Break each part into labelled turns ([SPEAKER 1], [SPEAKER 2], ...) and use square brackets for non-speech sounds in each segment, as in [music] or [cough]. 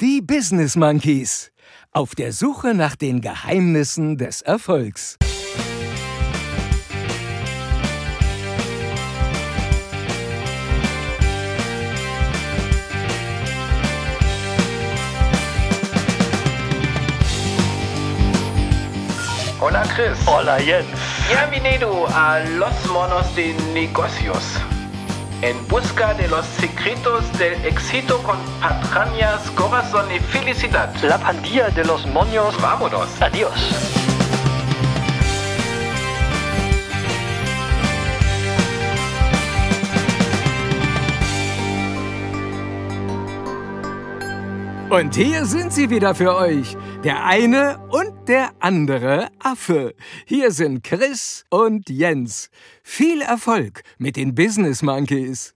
[SPEAKER 1] Die Business Monkeys. Auf der Suche nach den Geheimnissen des Erfolgs.
[SPEAKER 2] Hola Chris.
[SPEAKER 3] Hola Jens.
[SPEAKER 2] Bienvenido a Los Monos de Negocios. En busca de los secretos del éxito con patrañas, corazón y felicidad.
[SPEAKER 3] La pandilla de los moños.
[SPEAKER 2] Vámonos.
[SPEAKER 3] Adiós.
[SPEAKER 1] Und hier sind sie wieder für euch. Der eine und der andere Affe. Hier sind Chris und Jens. Viel Erfolg mit den Business Monkeys.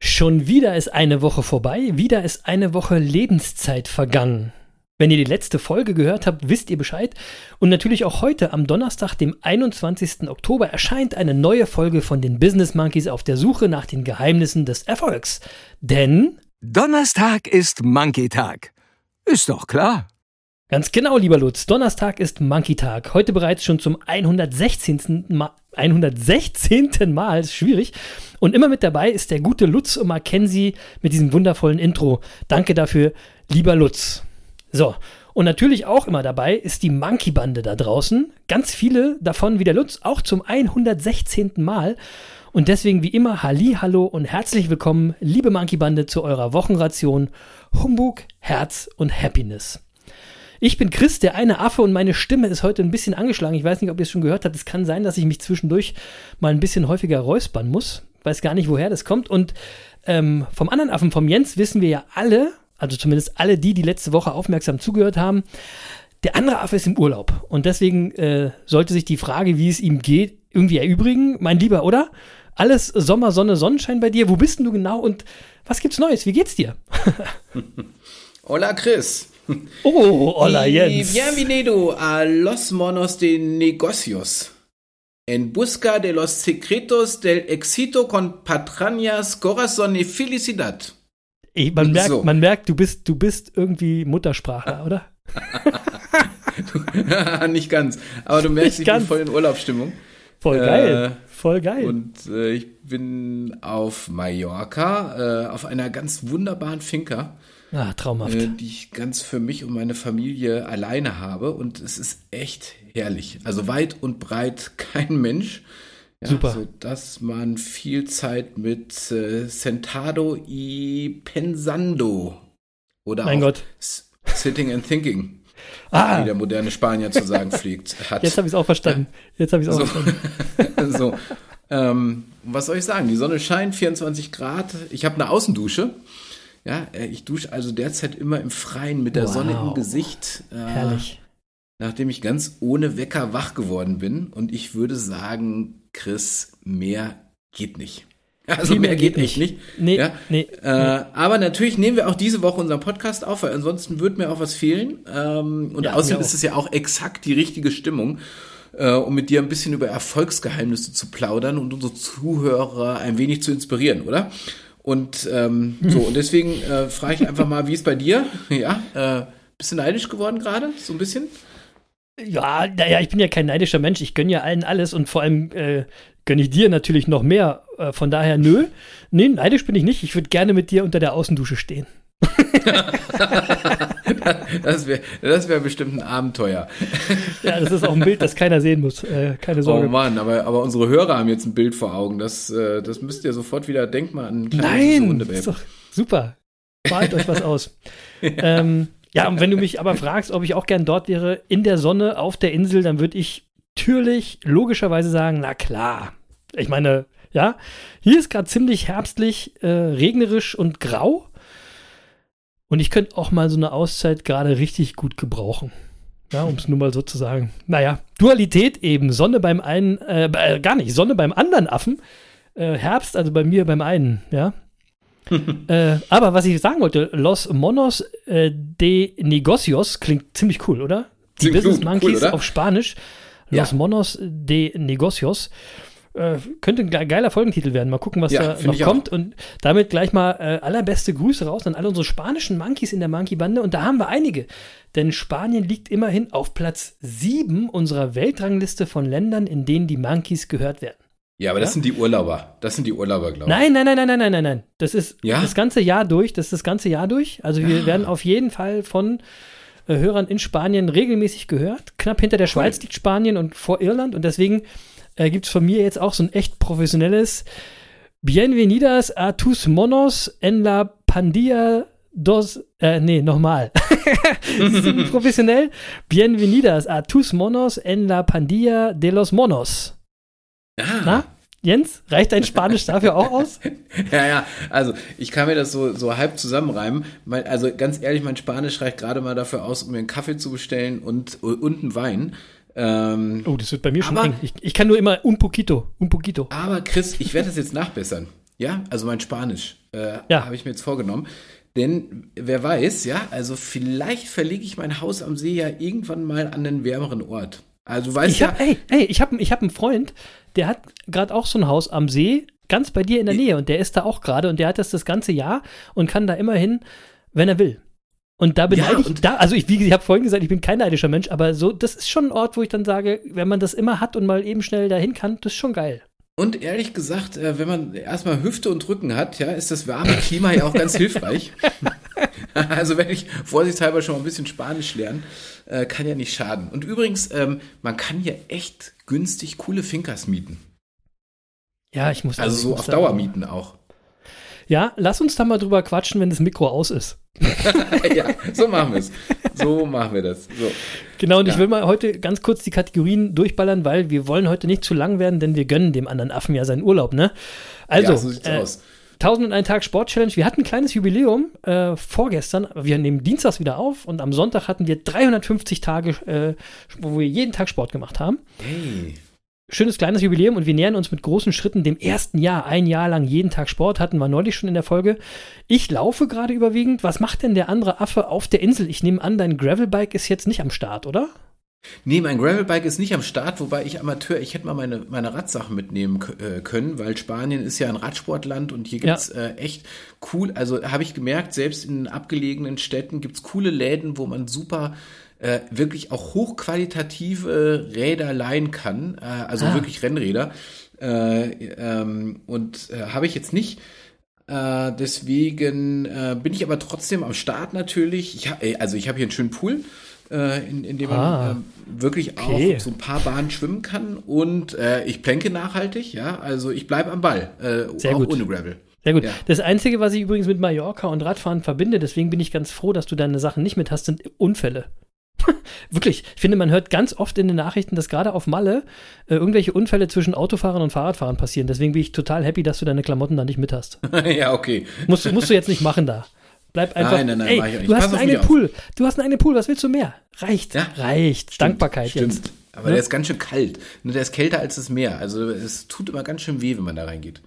[SPEAKER 4] Schon wieder ist eine Woche vorbei, wieder ist eine Woche Lebenszeit vergangen. Wenn ihr die letzte Folge gehört habt, wisst ihr Bescheid. Und natürlich auch heute, am Donnerstag, dem 21. Oktober, erscheint eine neue Folge von den Business Monkeys auf der Suche nach den Geheimnissen des Erfolgs. Denn
[SPEAKER 1] Donnerstag ist Monkey-Tag. Ist doch klar.
[SPEAKER 4] Ganz genau, lieber Lutz. Donnerstag ist Monkey Tag. Heute bereits schon zum 116. Mal. 116. Mal, ist schwierig. Und immer mit dabei ist der gute Lutz und Mackenzie mit diesem wundervollen Intro. Danke dafür, lieber Lutz. So, und natürlich auch immer dabei ist die Monkey-Bande da draußen. Ganz viele davon wie der Lutz, auch zum 116. Mal. Und deswegen wie immer Halli, Hallo und herzlich willkommen, liebe Monkey-Bande, zu eurer Wochenration Humbug, Herz und Happiness. Ich bin Chris, der eine Affe, und meine Stimme ist heute ein bisschen angeschlagen. Ich weiß nicht, ob ihr es schon gehört habt. Es kann sein, dass ich mich zwischendurch mal ein bisschen häufiger räuspern muss. Weiß gar nicht, woher das kommt. Und ähm, vom anderen Affen, vom Jens, wissen wir ja alle, also zumindest alle die, die letzte Woche aufmerksam zugehört haben, der andere Affe ist im Urlaub. Und deswegen äh, sollte sich die Frage, wie es ihm geht, irgendwie erübrigen. Mein Lieber, oder? Alles Sommer, Sonne, Sonnenschein bei dir. Wo bist denn du genau und was gibt's Neues? Wie geht's dir? [laughs]
[SPEAKER 2] Hola Chris.
[SPEAKER 4] Oh, hola Jens.
[SPEAKER 2] Bienvenido a Los Monos de Negocios. En busca de los secretos del éxito con patrañas, corazón y felicidad.
[SPEAKER 4] Ey, man, merkt,
[SPEAKER 2] So.
[SPEAKER 4] man merkt, du bist, du bist irgendwie Muttersprachler, [laughs] oder? [laughs]
[SPEAKER 2] Nicht ganz, aber du merkst,
[SPEAKER 4] Nicht
[SPEAKER 2] ich
[SPEAKER 4] ganz.
[SPEAKER 2] bin voll in Urlaubsstimmung.
[SPEAKER 4] Voll
[SPEAKER 2] Äh,
[SPEAKER 4] geil. Voll geil.
[SPEAKER 2] Und äh, ich bin auf Mallorca, äh, auf einer ganz wunderbaren Finca,
[SPEAKER 4] ah, traumhaft.
[SPEAKER 2] äh, die ich ganz für mich und meine Familie alleine habe. Und es ist echt herrlich. Also weit und breit [laughs] kein Mensch. Ja,
[SPEAKER 4] Super.
[SPEAKER 2] So dass man viel Zeit mit äh, Sentado y Pensando oder
[SPEAKER 4] Mein
[SPEAKER 2] auch
[SPEAKER 4] Gott.
[SPEAKER 2] Sitting and Thinking, [laughs]
[SPEAKER 4] ah,
[SPEAKER 2] wie der moderne Spanier zu sagen pflegt, [laughs] hat.
[SPEAKER 4] jetzt habe ich es auch verstanden. Jetzt habe ich es auch
[SPEAKER 2] So.
[SPEAKER 4] verstanden.
[SPEAKER 2] so. Ähm, was soll ich sagen? Die Sonne scheint, 24 Grad. Ich habe eine Außendusche. Ja, äh, ich dusche also derzeit immer im Freien mit der
[SPEAKER 4] Wow.
[SPEAKER 2] Sonne im Gesicht. Äh,
[SPEAKER 4] Herrlich.
[SPEAKER 2] Nachdem ich ganz ohne Wecker wach geworden bin. Und ich würde sagen, Chris, mehr geht nicht. [laughs] Also
[SPEAKER 4] Viel
[SPEAKER 2] mehr, geht nicht. nicht.
[SPEAKER 4] Nee,
[SPEAKER 2] ja?
[SPEAKER 4] nee.
[SPEAKER 2] Äh, aber natürlich nehmen wir auch diese Woche unseren Podcast auf, weil ansonsten würde mir auch was fehlen. Ähm, und
[SPEAKER 4] Ja,
[SPEAKER 2] außerdem
[SPEAKER 4] mir
[SPEAKER 2] ist es ja auch exakt die richtige Stimmung, äh, um mit dir ein bisschen über Erfolgsgeheimnisse zu plaudern und unsere Zuhörer ein wenig zu inspirieren, oder? Und ähm, so, und deswegen äh, frage ich einfach mal, wie ist bei dir? [laughs] Ja, äh, bist du neidisch geworden gerade? So ein bisschen?
[SPEAKER 4] Ja, naja, ich bin ja kein neidischer Mensch. Ich gönne ja allen alles und vor allem äh, gönne ich dir natürlich noch mehr. Äh, von daher, nö. Nee, neidisch bin ich nicht. Ich würde gerne mit dir unter der Außendusche stehen. [laughs]
[SPEAKER 2] Das wäre das wär bestimmt ein Abenteuer.
[SPEAKER 4] Ja, das ist auch ein Bild, das keiner sehen muss. Äh, keine
[SPEAKER 2] Oh
[SPEAKER 4] Sorge.
[SPEAKER 2] Mann, aber, aber unsere Hörer haben jetzt ein Bild vor Augen. Das, äh, das müsst ihr sofort wieder, denkt mal an
[SPEAKER 4] Nein,
[SPEAKER 2] Hundebaby.
[SPEAKER 4] ist doch super. Malt euch was aus. [laughs] ähm, ja, und wenn du mich aber fragst, ob ich auch gern dort wäre, in der Sonne auf der Insel, dann würde ich natürlich logischerweise sagen, na klar. Ich meine, ja, hier ist gerade ziemlich herbstlich, äh, regnerisch und grau. Und ich könnte auch mal so eine Auszeit gerade richtig gut gebrauchen. Ja, um es nur mal so zu sagen. Naja, Dualität eben. Sonne beim einen, äh, äh, gar nicht, Sonne beim anderen Affen. Äh, Herbst, also bei mir beim einen, ja. [laughs] äh, aber was ich sagen wollte, Los Monos äh, de Negocios klingt ziemlich cool, oder? Die
[SPEAKER 2] Klingt
[SPEAKER 4] Business Monkeys
[SPEAKER 2] cool, oder?
[SPEAKER 4] auf Spanisch. Los
[SPEAKER 2] Ja.
[SPEAKER 4] Monos de Negocios. Äh, könnte ein geiler Folgentitel werden. Mal gucken, was
[SPEAKER 2] Ja,
[SPEAKER 4] da noch
[SPEAKER 2] auch.
[SPEAKER 4] kommt. Und damit gleich mal äh, allerbeste Grüße raus an alle unsere spanischen Monkeys in der Monkey-Bande. Und da haben wir einige. Denn Spanien liegt immerhin auf Platz 7 unserer Weltrangliste von Ländern, in denen die Monkeys gehört werden.
[SPEAKER 2] Ja, aber das
[SPEAKER 4] Ja?
[SPEAKER 2] sind die Urlauber. Das sind die Urlauber, glaube ich.
[SPEAKER 4] Nein, nein, nein, nein, nein, nein, nein, nein. Das ist
[SPEAKER 2] Ja?
[SPEAKER 4] das ganze Jahr durch. Das ist das ganze Jahr durch. Also wir
[SPEAKER 2] Ah.
[SPEAKER 4] werden auf jeden Fall von äh, Hörern in Spanien regelmäßig gehört. Knapp hinter der Schweiz liegt Spanien und vor Irland. Und deswegen äh, gibt es von mir jetzt auch so ein echt professionelles Bienvenidas a tus monos en la pandilla dos. Äh, nee, nochmal. [laughs] professionell. Bienvenidas a tus monos en la pandilla de los monos.
[SPEAKER 2] Ah.
[SPEAKER 4] Na? Jens, reicht dein Spanisch dafür auch aus? [laughs]
[SPEAKER 2] Ja, ja, also ich kann mir das so, so halb zusammenreimen. Mein, also ganz ehrlich, mein Spanisch reicht gerade mal dafür aus, um mir einen Kaffee zu bestellen und, und einen Wein. Ähm,
[SPEAKER 4] Oh, das wird bei mir schon
[SPEAKER 2] Aber-
[SPEAKER 4] eng. Ich, ich kann nur immer un poquito, un poquito.
[SPEAKER 2] aber Chris, ich werde das jetzt nachbessern. Ja, also mein Spanisch äh,
[SPEAKER 4] Ja.
[SPEAKER 2] habe ich mir jetzt vorgenommen. Denn wer weiß, ja, also vielleicht verlege ich mein Haus am See ja irgendwann mal an einen wärmeren Ort. Also du weißt
[SPEAKER 4] Ich
[SPEAKER 2] ja,
[SPEAKER 4] hab, ey, ey, ich habe ich hab einen Freund, der hat gerade auch so ein Haus am See, ganz bei dir in der Nähe und der ist da auch gerade und der hat das das ganze Jahr und kann da immerhin, wenn er will. Und da beneide
[SPEAKER 2] Ja,
[SPEAKER 4] ich, da, also ich, wie ich habe vorhin gesagt, ich bin kein neidischer Mensch, aber so, das ist schon ein Ort, wo ich dann sage, wenn man das immer hat und mal eben schnell dahin kann, das ist schon geil.
[SPEAKER 2] Und ehrlich gesagt, äh, wenn man erstmal Hüfte und Rücken hat, ja, ist das warme Klima ja auch ganz hilfreich. [laughs] Also wenn ich vorsichtshalber schon mal ein bisschen Spanisch lernen, äh, kann ja nicht schaden. Und übrigens, ähm, man kann hier echt günstig coole Finkers mieten.
[SPEAKER 4] Ja, ich muss
[SPEAKER 2] Also
[SPEAKER 4] ich
[SPEAKER 2] so auf
[SPEAKER 4] da-
[SPEAKER 2] Dauer mieten auch.
[SPEAKER 4] Ja, lass uns da mal drüber quatschen, wenn das Mikro aus ist. [laughs]
[SPEAKER 2] ja, so machen wir es. So machen wir das. So.
[SPEAKER 4] Genau, und ich
[SPEAKER 2] Ja.
[SPEAKER 4] will mal heute ganz kurz die Kategorien durchballern, weil wir wollen heute nicht zu lang werden, denn wir gönnen dem anderen Affen ja seinen Urlaub, ne? Also,
[SPEAKER 2] ja, so sieht's
[SPEAKER 4] äh,
[SPEAKER 2] aus.
[SPEAKER 4] 1001 Tag Sport Challenge. Wir hatten ein kleines Jubiläum äh, vorgestern. Wir nehmen dienstags wieder auf und am Sonntag hatten wir 350 Tage, äh, wo wir jeden Tag Sport gemacht haben.
[SPEAKER 2] Hey.
[SPEAKER 4] Schönes kleines Jubiläum und wir nähern uns mit großen Schritten dem ersten Jahr. Ein Jahr lang jeden Tag Sport hatten wir neulich schon in der Folge. Ich laufe gerade überwiegend. Was macht denn der andere Affe auf der Insel? Ich nehme an, dein Gravelbike ist jetzt nicht am Start, oder?
[SPEAKER 2] Nee, mein Gravelbike ist nicht am Start, wobei ich Amateur, ich hätte mal meine, meine Radsachen mitnehmen äh, können, weil Spanien ist ja ein Radsportland und hier
[SPEAKER 4] Ja.
[SPEAKER 2] gibt's äh, echt cool, also habe ich gemerkt, selbst in abgelegenen Städten gibt's coole Läden, wo man super äh, wirklich auch hochqualitative Räder leihen kann, äh, also
[SPEAKER 4] Ah.
[SPEAKER 2] wirklich Rennräder. Äh, ähm, und äh, habe ich jetzt nicht. Äh, deswegen äh, bin ich aber trotzdem am Start natürlich. Ich hab, also ich habe hier einen schönen Pool, äh, in, in dem man
[SPEAKER 4] Ah.
[SPEAKER 2] ähm, wirklich
[SPEAKER 4] Okay.
[SPEAKER 2] auch so ein paar Bahnen schwimmen kann und äh, ich plänke nachhaltig, ja. Also ich bleibe am Ball, äh,
[SPEAKER 4] Sehr
[SPEAKER 2] auch
[SPEAKER 4] gut.
[SPEAKER 2] ohne Gravel.
[SPEAKER 4] Sehr gut.
[SPEAKER 2] Ja.
[SPEAKER 4] Das Einzige, was ich übrigens mit Mallorca und Radfahren verbinde, deswegen bin ich ganz froh, dass du deine Sachen nicht mit hast, sind Unfälle. [laughs] Wirklich. Ich finde, man hört ganz oft in den Nachrichten, dass gerade auf Malle äh, irgendwelche Unfälle zwischen Autofahrern und Fahrradfahrern passieren. Deswegen bin ich total happy, dass du deine Klamotten da nicht mit hast. [laughs]
[SPEAKER 2] ja, okay.
[SPEAKER 4] Musst, musst du jetzt nicht machen da. Bleib einfach.
[SPEAKER 2] Nein, nein, nein,
[SPEAKER 4] ey,
[SPEAKER 2] mach ich auch nicht.
[SPEAKER 4] du hast einen
[SPEAKER 2] auf
[SPEAKER 4] eigenen
[SPEAKER 2] auf.
[SPEAKER 4] Pool. Du hast einen eigenen Pool. Was willst du mehr? Reicht.
[SPEAKER 2] Ja.
[SPEAKER 4] Reicht. Dankbarkeit
[SPEAKER 2] Stimmt.
[SPEAKER 4] jetzt.
[SPEAKER 2] Aber
[SPEAKER 4] Ne?
[SPEAKER 2] der ist ganz schön kalt. Ne, Der ist kälter als das Meer. Also es tut immer ganz schön weh, wenn man da reingeht.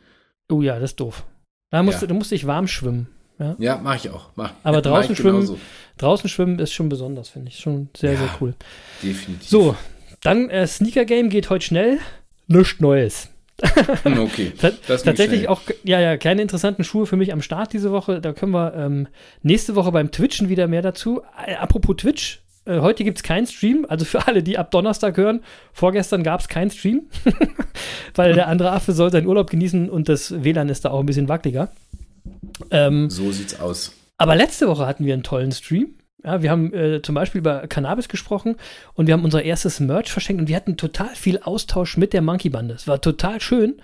[SPEAKER 4] Oh ja, das ist doof. Da musst
[SPEAKER 2] Ja.
[SPEAKER 4] du, du musst dich warm schwimmen. Ja?
[SPEAKER 2] Ja, mache ich auch. Mach,
[SPEAKER 4] Aber
[SPEAKER 2] mach
[SPEAKER 4] draußen
[SPEAKER 2] ich genauso.
[SPEAKER 4] Draußen schwimmen ist schon besonders, finde ich. Schon sehr,
[SPEAKER 2] Ja.
[SPEAKER 4] sehr cool.
[SPEAKER 2] Definitiv.
[SPEAKER 4] So, dann äh, Sneaker Game geht heute schnell. Nichts Neues.
[SPEAKER 2] Okay. [laughs] Das ging
[SPEAKER 4] tatsächlich auch, ja, ja, keine interessanten Schuhe für mich am Start diese Woche. Da können wir ähm, nächste Woche beim Twitchen wieder mehr dazu. Äh, apropos Twitch, äh, heute gibt es keinen Stream. Also für alle, die ab Donnerstag hören, vorgestern gab es keinen Stream, [laughs] weil der andere Affe soll seinen Urlaub genießen und das WLAN ist da auch ein bisschen wackeliger. Ähm,
[SPEAKER 2] So sieht's aus.
[SPEAKER 4] aber letzte Woche hatten wir einen tollen Stream. Ja, wir haben äh, zum Beispiel über Cannabis gesprochen und wir haben unser erstes Merch verschenkt und wir hatten total viel Austausch mit der Monkey Bande. Es war total schön.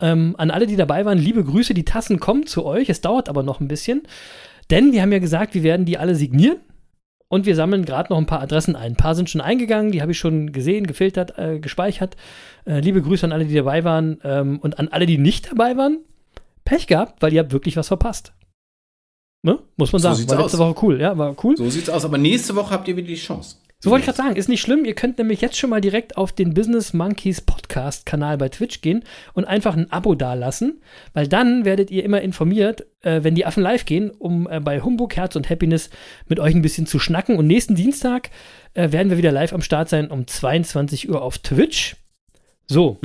[SPEAKER 4] Ähm, an alle, die dabei waren, liebe Grüße. Die Tassen kommen zu euch. Es dauert aber noch ein bisschen, denn wir haben ja gesagt, wir werden die alle signieren und wir sammeln gerade noch ein paar Adressen ein. Ein paar sind schon eingegangen, die habe ich schon gesehen, gefiltert, äh, gespeichert. Äh, liebe Grüße an alle, die dabei waren ähm, und an alle, die nicht dabei waren. Pech gehabt, weil ihr habt wirklich was verpasst. Ne? Muss man
[SPEAKER 2] So
[SPEAKER 4] sagen. War letzte
[SPEAKER 2] aus.
[SPEAKER 4] Woche cool, ja, war cool. So,
[SPEAKER 2] So sieht's aus. Aber nächste Woche habt ihr wieder die Chance.
[SPEAKER 4] wollte ich gerade sagen, ist nicht schlimm. Ihr könnt nämlich jetzt schon mal direkt auf den Business Monkeys Podcast Kanal bei Twitch gehen und einfach ein Abo dalassen, weil dann werdet ihr immer informiert, äh, wenn die Affen live gehen, um äh, bei Humbug, Herz und Happiness mit euch ein bisschen zu schnacken. Und nächsten Dienstag äh, werden wir wieder live am Start sein um 22 Uhr auf Twitch. So.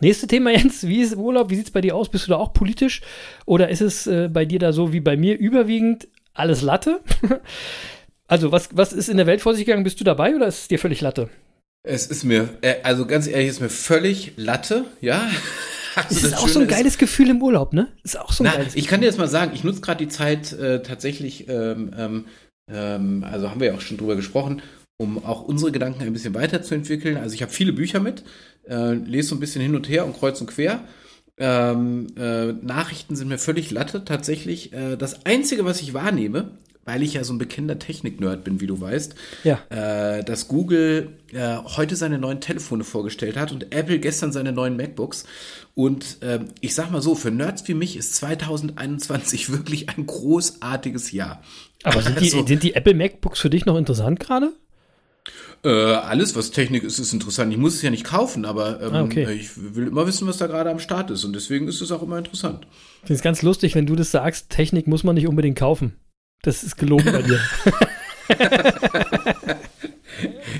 [SPEAKER 4] Nächste Thema, [laughs] Jens, wie ist Urlaub? Wie sieht es bei dir aus? Bist du da auch politisch? Oder ist es äh, bei dir da so wie bei mir überwiegend alles Latte? [laughs] also, was, was ist in der Welt vor sich gegangen? Bist du dabei oder ist es dir völlig Latte?
[SPEAKER 2] Es ist mir, äh, also ganz ehrlich, ist mir völlig Latte, ja. [laughs] Also
[SPEAKER 4] Das ist
[SPEAKER 2] das
[SPEAKER 4] auch so ein
[SPEAKER 2] Schöne
[SPEAKER 4] geiles Gefühl im Urlaub, ne? Ist auch so ein
[SPEAKER 2] Na,
[SPEAKER 4] geiles
[SPEAKER 2] ich kann dir jetzt mal sagen, ich nutze gerade die Zeit äh, tatsächlich, ähm, ähm, ähm, also haben wir ja auch schon drüber gesprochen, um auch unsere Gedanken ein bisschen weiterzuentwickeln. Also ich habe viele Bücher mit, äh, lese so ein bisschen hin und her und kreuz und quer. Ähm, äh, Nachrichten sind mir völlig Latte tatsächlich. Äh, das Einzige, was ich wahrnehme, weil ich ja so ein bekennender Technik-Nerd bin, wie du weißt,
[SPEAKER 4] Ja.
[SPEAKER 2] äh, dass Google äh, heute seine neuen Telefone vorgestellt hat und Apple gestern seine neuen MacBooks. Und ähm, ich sag mal so, für Nerds wie mich ist 2021 [laughs] wirklich ein großartiges Jahr.
[SPEAKER 4] Aber sind die,
[SPEAKER 2] Also,
[SPEAKER 4] sind die Apple MacBooks für dich noch interessant gerade?
[SPEAKER 2] Äh, alles, was Technik ist, ist interessant. Ich muss es ja nicht kaufen, aber ähm,
[SPEAKER 4] Ah, okay.
[SPEAKER 2] ich will immer wissen, was da gerade am Start ist. Und deswegen ist es auch immer interessant.
[SPEAKER 4] Ich finde es ganz lustig, wenn du das sagst, Technik muss man nicht unbedingt kaufen. Das ist gelogen bei dir. [laughs]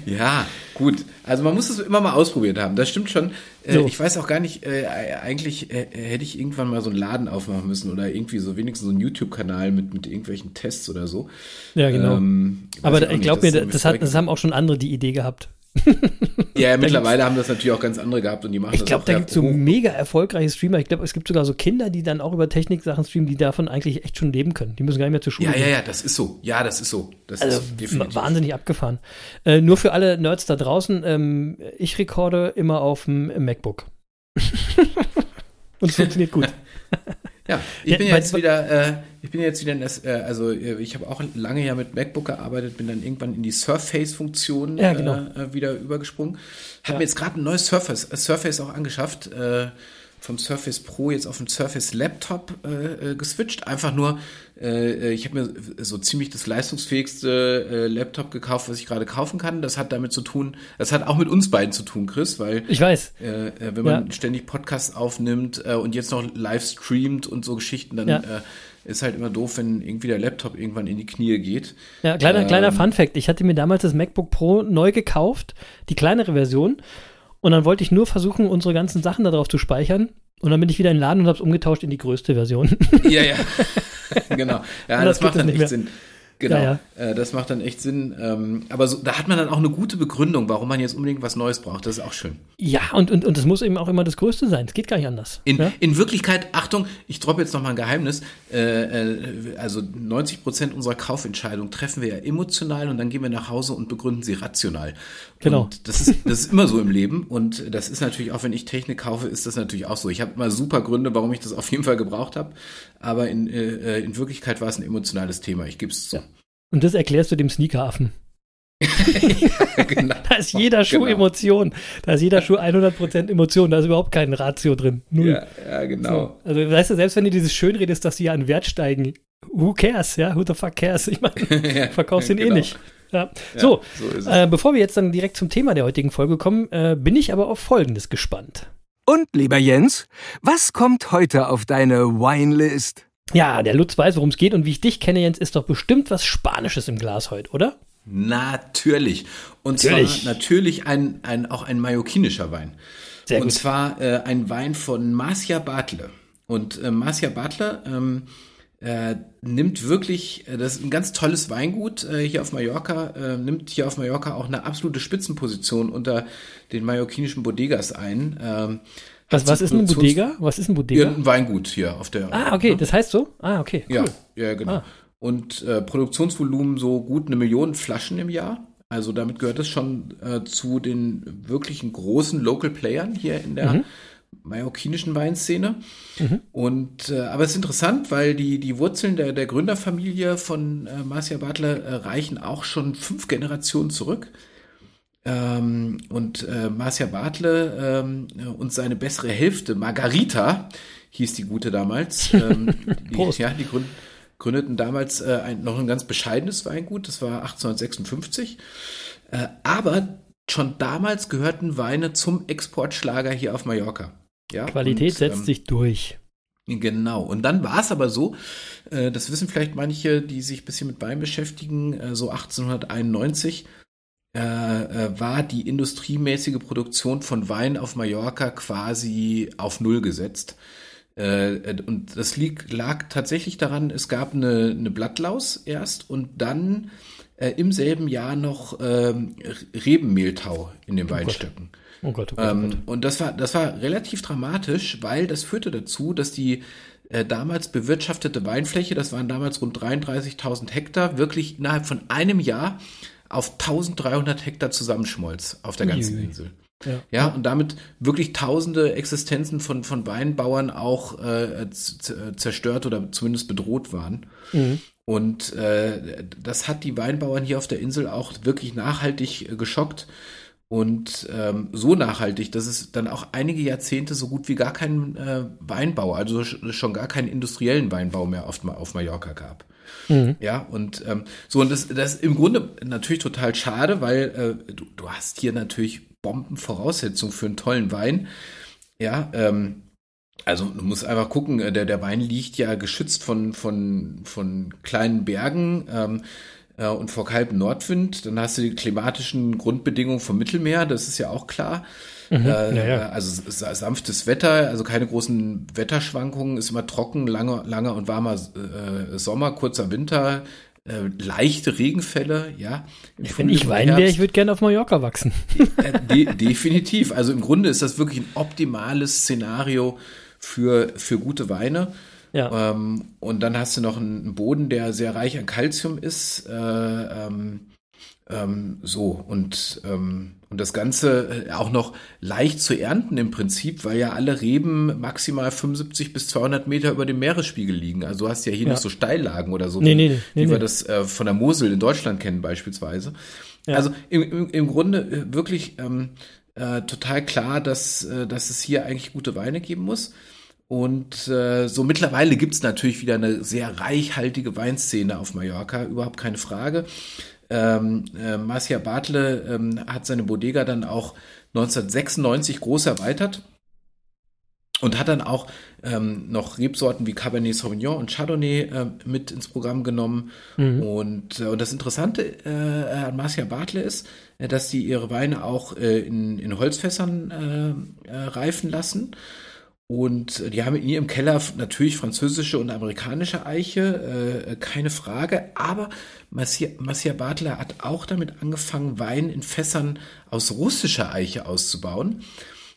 [SPEAKER 2] Ja, gut. Also man muss es immer mal ausprobiert haben. Das stimmt schon. Äh,
[SPEAKER 4] So.
[SPEAKER 2] Ich weiß auch gar nicht, äh, eigentlich äh, hätte ich irgendwann mal so einen Laden aufmachen müssen oder irgendwie so wenigstens so einen YouTube-Kanal mit, mit irgendwelchen Tests oder so.
[SPEAKER 4] Ja, genau.
[SPEAKER 2] Ähm,
[SPEAKER 4] Aber ich
[SPEAKER 2] nicht,
[SPEAKER 4] glaube mir, das, hat, das haben auch schon andere die Idee gehabt. [laughs]
[SPEAKER 2] Ja, ja, mittlerweile haben das natürlich auch ganz andere gehabt und die machen
[SPEAKER 4] Ich
[SPEAKER 2] das
[SPEAKER 4] glaube,
[SPEAKER 2] auch
[SPEAKER 4] da gibt es so mega erfolgreiche Streamer. Ich glaube, es gibt sogar so Kinder, die dann auch über Technik-Sachen streamen, die davon eigentlich echt schon leben können. Die müssen gar nicht mehr zur Schule
[SPEAKER 2] Ja, ja, ja, das ist so. Ja, das ist so. Das
[SPEAKER 4] Also
[SPEAKER 2] ist definitiv.
[SPEAKER 4] wahnsinnig abgefahren. Äh, nur für alle Nerds da draußen, ähm, ich rekorde immer auf dem MacBook. [laughs] Und es funktioniert gut. [laughs]
[SPEAKER 2] Ja, ich
[SPEAKER 4] Ja,
[SPEAKER 2] bin jetzt wieder, äh, ich bin jetzt wieder in das, äh, also äh, ich habe auch lange ja mit MacBook gearbeitet, bin dann irgendwann in die Surface-Funktion
[SPEAKER 4] Ja, genau.
[SPEAKER 2] äh, wieder übergesprungen. Habe
[SPEAKER 4] Ja.
[SPEAKER 2] mir jetzt gerade ein neues Surface, äh, Surface auch angeschafft, äh, vom Surface Pro jetzt auf den Surface Laptop äh, äh, geswitcht. Einfach nur, äh, ich habe mir so ziemlich das leistungsfähigste äh, Laptop gekauft, was ich gerade kaufen kann. Das hat damit zu tun, das hat auch mit uns beiden zu tun, Chris, weil
[SPEAKER 4] Ich weiß.
[SPEAKER 2] äh, äh, wenn man
[SPEAKER 4] Ja.
[SPEAKER 2] ständig Podcasts aufnimmt äh, und jetzt noch live streamt und so Geschichten, dann
[SPEAKER 4] Ja.
[SPEAKER 2] Ist halt immer doof, wenn irgendwie der Laptop irgendwann in die Knie geht.
[SPEAKER 4] Ja, kleiner,
[SPEAKER 2] Ähm,
[SPEAKER 4] kleiner Fun-Fact. Ich hatte mir damals das MacBook Pro neu gekauft, die kleinere Version. Und dann wollte ich nur versuchen, unsere ganzen Sachen darauf zu speichern. Und dann bin ich wieder in den Laden und habe es umgetauscht in die größte Version.
[SPEAKER 2] Ja, ja. [laughs] [laughs] genau. Ja,
[SPEAKER 4] das
[SPEAKER 2] das, macht dann
[SPEAKER 4] nicht.
[SPEAKER 2] Sinn. Genau.
[SPEAKER 4] Ja,
[SPEAKER 2] Äh, das macht dann echt Sinn. Ähm, aber so, da hat man dann auch eine gute Begründung, warum man jetzt unbedingt was Neues braucht. Das ist auch schön.
[SPEAKER 4] ja, und, und, und es muss eben auch immer das Größte sein. Es geht gar nicht anders.
[SPEAKER 2] In,
[SPEAKER 4] ja?
[SPEAKER 2] in Wirklichkeit, Achtung, ich droppe jetzt noch mal ein Geheimnis. Äh, äh, also 90 Prozent unserer Kaufentscheidungen treffen wir ja emotional und dann gehen wir nach Hause und begründen sie rational.
[SPEAKER 4] Genau.
[SPEAKER 2] Und das ist, das ist immer so im Leben und das ist natürlich auch, wenn ich Technik kaufe, ist das natürlich auch so. Ich habe immer super Gründe, warum ich das auf jeden Fall gebraucht habe, aber in, äh, in Wirklichkeit war es ein emotionales Thema. Ich gebe es zu.
[SPEAKER 4] Und das erklärst du dem Sneakeraffen. [laughs]
[SPEAKER 2] genau.
[SPEAKER 4] Da ist jeder Schuh
[SPEAKER 2] Genau.
[SPEAKER 4] Emotion. Da ist jeder Schuh 100% Emotion. Da ist überhaupt kein Ratio drin. Null.
[SPEAKER 2] Ja, ja, genau.
[SPEAKER 4] So. Also, weißt du, selbst wenn du dieses schön redest, dass die ja an Wert steigen, who cares, ja? Who the fuck cares? Ich meine, [laughs]
[SPEAKER 2] Ja,
[SPEAKER 4] verkaufst ihn eh
[SPEAKER 2] genau.
[SPEAKER 4] nicht. Ja. So,
[SPEAKER 2] so ist es.
[SPEAKER 4] äh, bevor wir jetzt dann direkt zum Thema der heutigen Folge kommen, äh, bin ich aber auf Folgendes gespannt.
[SPEAKER 1] Und, lieber Jens, was kommt heute auf deine Winelist?
[SPEAKER 4] Ja, der Lutz weiß, worum es geht und wie ich dich kenne, Jens, ist doch bestimmt was Spanisches im Glas heute, oder?
[SPEAKER 2] Natürlich. Und
[SPEAKER 4] Natürlich.
[SPEAKER 2] zwar natürlich ein, ein, auch ein mallorquinischer Wein.
[SPEAKER 4] Sehr
[SPEAKER 2] und
[SPEAKER 4] gut.
[SPEAKER 2] zwar äh, ein Wein von Marcia Bartle. Und äh, Marcia Bartle ähm, äh, nimmt wirklich, äh, das ist ein ganz tolles Weingut äh, hier auf Mallorca, äh, nimmt hier auf Mallorca auch eine absolute Spitzenposition unter den mallorquinischen Bodegas ein. Ähm,
[SPEAKER 4] Was, was ist ein Bodega? Was ist ein
[SPEAKER 2] Ja,
[SPEAKER 4] Bodega?
[SPEAKER 2] ein Weingut hier auf der.
[SPEAKER 4] Ah, okay, das heißt so? Ah, okay. Cool.
[SPEAKER 2] Ja, ja, genau.
[SPEAKER 4] Ah.
[SPEAKER 2] Und äh, Produktionsvolumen so gut eine Million Flaschen im Jahr. Also damit gehört es schon äh, zu den wirklichen großen Local Playern hier in der
[SPEAKER 4] Mhm.
[SPEAKER 2] Mallorquinischen Weinszene. Und äh, aber es ist interessant, weil die die Wurzeln der der Gründerfamilie von äh, Marcia Bartler äh, reichen auch schon fünf Generationen zurück. Ähm, und äh, Marcia Bartle ähm, und seine bessere Hälfte, Margarita, hieß die gute damals. [laughs] Ähm, die,
[SPEAKER 4] Prost.
[SPEAKER 2] ja, die gründ, gründeten damals äh, ein, noch ein ganz bescheidenes Weingut, das war 1856. Äh, aber schon damals gehörten Weine zum Exportschlager hier auf Mallorca. Ja,
[SPEAKER 4] Qualität
[SPEAKER 2] und,
[SPEAKER 4] setzt
[SPEAKER 2] ähm,
[SPEAKER 4] sich durch.
[SPEAKER 2] Genau. Und dann war es aber so, äh, das wissen vielleicht manche, die sich ein bisschen mit Wein beschäftigen, äh, so 1891 äh, äh, war die industriemäßige Produktion von Wein auf Mallorca quasi auf Null gesetzt. Äh, äh, und das lieg, lag tatsächlich daran, es gab eine, eine Blattlaus erst und dann im selben Jahr noch ähm, Rebenmehltau in den Weinstöcken.
[SPEAKER 4] Oh Gott, oh Gott, oh Gott.
[SPEAKER 2] Ähm, und das war, das war relativ dramatisch, weil das führte dazu, dass die äh, damals bewirtschaftete Weinfläche, das waren damals rund 33.000 Hektar, wirklich innerhalb von einem Jahr auf 1300 Hektar zusammenschmolz auf der ganzen
[SPEAKER 4] Uiui.
[SPEAKER 2] Insel.
[SPEAKER 4] Ja.
[SPEAKER 2] Ja, und damit wirklich tausende Existenzen von, von Weinbauern auch äh, z- zerstört oder zumindest bedroht waren.
[SPEAKER 4] Mhm.
[SPEAKER 2] Und äh, das hat die Weinbauern hier auf der Insel auch wirklich nachhaltig äh, geschockt. Und ähm, so nachhaltig, dass es dann auch einige Jahrzehnte so gut wie gar keinen äh, Weinbau, also sch- schon gar keinen industriellen Weinbau mehr auf, auf Mallorca gab. Ja, und ähm, so, und das, das ist im Grunde natürlich total schade, weil äh, du, du hast hier natürlich Bombenvoraussetzungen für einen tollen Wein. Ja, ähm, also du musst einfach gucken, äh, der, der Wein liegt ja geschützt von, von, von kleinen Bergen ähm, äh, und vor kaltem Nordwind. Dann hast du die klimatischen Grundbedingungen vom Mittelmeer, das ist ja auch klar. Äh,
[SPEAKER 4] ja, ja.
[SPEAKER 2] Also sa- sanftes Wetter, also keine großen Wetterschwankungen, ist immer trocken, langer, langer und warmer äh, Sommer, kurzer Winter, äh, leichte Regenfälle, ja.
[SPEAKER 4] Wenn
[SPEAKER 2] Frühling
[SPEAKER 4] ich Wein wäre, ich würde gerne auf Mallorca wachsen. [laughs]
[SPEAKER 2] Äh, de definitiv. Also im Grunde ist das wirklich ein optimales Szenario für, für gute Weine.
[SPEAKER 4] Ja.
[SPEAKER 2] Ähm, und dann hast du noch einen Boden, der sehr reich an Kalzium ist. Äh, ähm, ähm, so, und, ähm, und das Ganze äh, auch noch leicht zu ernten im Prinzip, weil ja alle Reben maximal 75 bis 200 Meter über dem Meeresspiegel liegen. Also du hast ja hier
[SPEAKER 4] Ja.
[SPEAKER 2] nicht so Steillagen oder so,
[SPEAKER 4] Nee,
[SPEAKER 2] wie,
[SPEAKER 4] nee, nee,
[SPEAKER 2] wie wir das äh, von der Mosel in Deutschland kennen beispielsweise.
[SPEAKER 4] Ja.
[SPEAKER 2] Also im, im, im Grunde äh, wirklich ähm, äh, total klar, dass, äh, dass es hier eigentlich gute Weine geben muss. Und äh, so mittlerweile gibt's natürlich wieder eine sehr reichhaltige Weinszene auf Mallorca, überhaupt keine Frage. Ähm, äh, Marcia Bartle ähm, hat seine Bodega dann auch 1996 groß erweitert und hat dann auch ähm, noch Rebsorten wie Cabernet Sauvignon und Chardonnay äh, mit ins Programm genommen. Und, äh, und das Interessante äh, an Marcia Bartle ist, äh, dass sie ihre Weine auch äh, in, in Holzfässern äh, reifen lassen. Und äh, die haben in ihrem Keller natürlich französische und amerikanische Eiche, äh, keine Frage. Aber Marcia, Bartler hat auch damit angefangen, Wein in Fässern aus russischer Eiche auszubauen.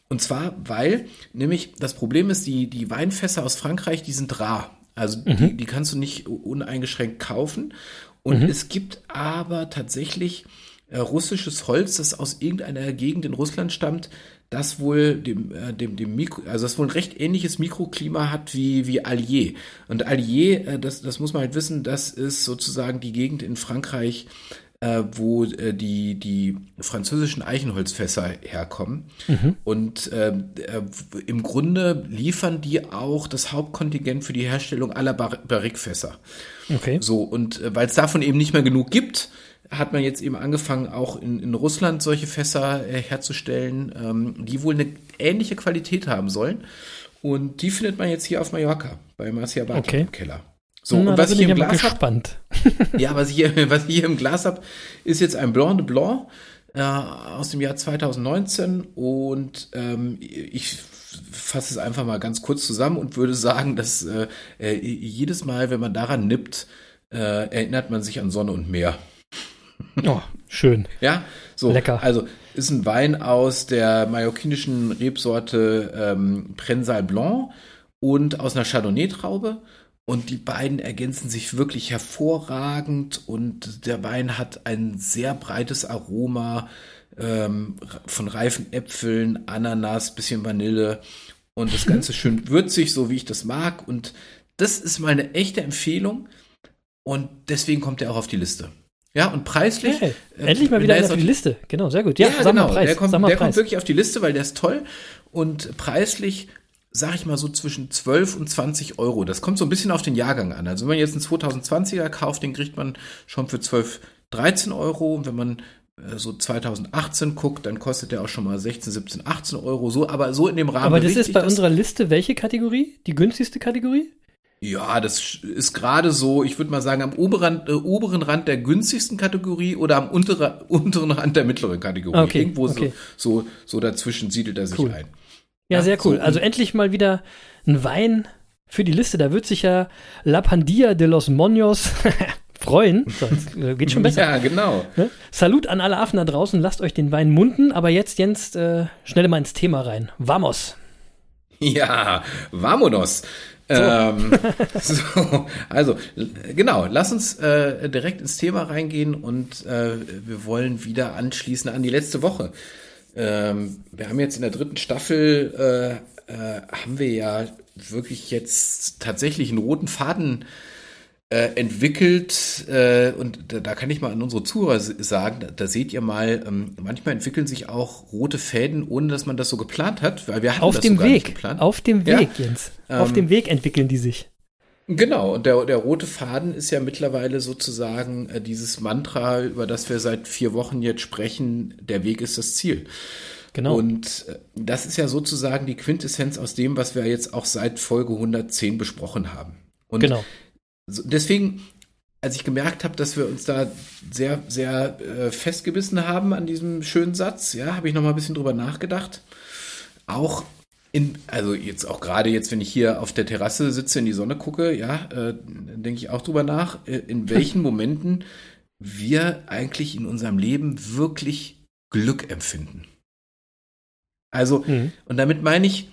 [SPEAKER 2] Und zwar, weil nämlich das Problem ist, die, die Weinfässer aus Frankreich, die sind rar. Also die, die kannst du nicht uneingeschränkt kaufen. Und es gibt aber tatsächlich äh, russisches Holz, das aus irgendeiner Gegend in Russland stammt, das wohl dem, äh, dem, dem Mikro, also das wohl ein recht ähnliches Mikroklima hat wie, wie Allier. Und Allier, äh, das, das muss man halt wissen, das ist sozusagen die Gegend in Frankreich, äh, wo äh, die, die französischen Eichenholzfässer herkommen. Und ähm, äh, im Grunde liefern die auch das Hauptkontingent für die Herstellung aller Bar Barrikfässer.
[SPEAKER 4] Okay.
[SPEAKER 2] So, und äh, weil es davon eben nicht mehr genug gibt, hat man jetzt eben angefangen, auch in, in Russland solche Fässer äh, herzustellen, ähm, die wohl eine ähnliche Qualität haben sollen. Und die findet man jetzt hier auf Mallorca, bei Marcia Bartel
[SPEAKER 4] Okay.
[SPEAKER 2] im Keller. So,
[SPEAKER 4] Na,
[SPEAKER 2] und was ich hier
[SPEAKER 4] ich
[SPEAKER 2] im Glas habe, [laughs] ja, was ich hier, was ich hier im Glas habe, ist jetzt ein Blanc de Blanc äh, aus dem Jahr 2019 und ähm, ich fasse es einfach mal ganz kurz zusammen und würde sagen, dass äh, äh, jedes Mal, wenn man daran nippt, äh, erinnert man sich an Sonne und Meer.
[SPEAKER 4] Oh, schön.
[SPEAKER 2] Ja, so.
[SPEAKER 4] Lecker.
[SPEAKER 2] Also ist ein Wein aus der mallorquinischen Rebsorte ähm, Prensal Blanc und aus einer Chardonnay-Traube. Und die beiden ergänzen sich wirklich hervorragend und der Wein hat ein sehr breites Aroma ähm, von reifen Äpfeln, Ananas, bisschen Vanille und das Ganze schön würzig, so wie ich das mag. Und das ist mal eine echte Empfehlung und deswegen kommt er auch auf die Liste. Ja, und preislich.
[SPEAKER 4] Hey,
[SPEAKER 2] äh,
[SPEAKER 4] endlich mal wieder
[SPEAKER 2] der
[SPEAKER 4] einer für die
[SPEAKER 2] auf
[SPEAKER 4] Liste. Genau, sehr gut. Ja,
[SPEAKER 2] ja, genau.
[SPEAKER 4] Preis.
[SPEAKER 2] Der, kommt, der
[SPEAKER 4] Preis.
[SPEAKER 2] kommt wirklich auf die Liste, weil der ist toll. Und preislich, sag ich mal so, zwischen 12 und 20 Euro. Das kommt so ein bisschen auf den Jahrgang an. Also wenn man jetzt einen 2020er kauft, den kriegt man schon für 12, 13 Euro. Und wenn man äh, so 2018 guckt, dann kostet der auch schon mal 16, 17, 18 Euro. So, aber so in dem Rahmen.
[SPEAKER 4] aber das ist bei unserer Liste welche Kategorie? Die günstigste Kategorie?
[SPEAKER 2] Ja, das ist gerade so, ich würde mal sagen, am oberen, äh, oberen Rand der günstigsten Kategorie oder am unteren, [laughs] unteren Rand der mittleren Kategorie.
[SPEAKER 4] Okay,
[SPEAKER 2] Irgendwo
[SPEAKER 4] okay.
[SPEAKER 2] So, so, so dazwischen siedelt er sich
[SPEAKER 4] Cool.
[SPEAKER 2] ein.
[SPEAKER 4] Ja,
[SPEAKER 2] Ja,
[SPEAKER 4] sehr cool.
[SPEAKER 2] so,
[SPEAKER 4] also endlich mal wieder ein Wein für die Liste. Da wird sich ja La Pandilla de los Moños [laughs] freuen. So, äh, geht schon [laughs] besser.
[SPEAKER 2] Ja, genau.
[SPEAKER 4] Ne? Salut an alle Affen da draußen. Lasst euch den Wein munden. Aber jetzt, Jens, äh, schnell mal ins Thema rein. Vamos.
[SPEAKER 2] Ja, vamonos. Ähm, [laughs] so, also, genau, lass uns äh, direkt ins Thema reingehen und äh, wir wollen wieder anschließen an die letzte Woche. Ähm, wir haben jetzt in der dritten Staffel, äh, äh, haben wir ja wirklich jetzt tatsächlich einen roten Faden äh, entwickelt äh, und da, da kann ich mal an unsere Zuhörer sagen, da, da seht ihr mal, ähm, manchmal entwickeln sich auch rote Fäden, ohne dass man das so geplant hat, weil wir hatten
[SPEAKER 4] Auf
[SPEAKER 2] das
[SPEAKER 4] dem
[SPEAKER 2] so
[SPEAKER 4] Weg.
[SPEAKER 2] geplant.
[SPEAKER 4] Auf dem
[SPEAKER 2] Ja.
[SPEAKER 4] Weg, Jens. Auf
[SPEAKER 2] Ähm,
[SPEAKER 4] dem Weg entwickeln die sich.
[SPEAKER 2] Genau, und der, der rote Faden ist ja mittlerweile sozusagen äh, dieses Mantra, über das wir seit vier Wochen jetzt sprechen, der Weg ist das Ziel.
[SPEAKER 4] Genau.
[SPEAKER 2] Und äh, das ist ja sozusagen die Quintessenz aus dem, was wir jetzt auch seit Folge 110 besprochen haben. Und
[SPEAKER 4] genau.
[SPEAKER 2] Deswegen, als ich gemerkt habe, dass wir uns da sehr, sehr äh, festgebissen haben an diesem schönen Satz, ja, habe ich noch mal ein bisschen drüber nachgedacht. Auch in, also jetzt auch gerade jetzt, wenn ich hier auf der Terrasse sitze, in die Sonne gucke, ja, äh, denke ich auch drüber nach, äh, in [laughs] welchen Momenten wir eigentlich in unserem Leben wirklich Glück empfinden. Also,
[SPEAKER 4] Mhm.
[SPEAKER 2] und damit meine ich,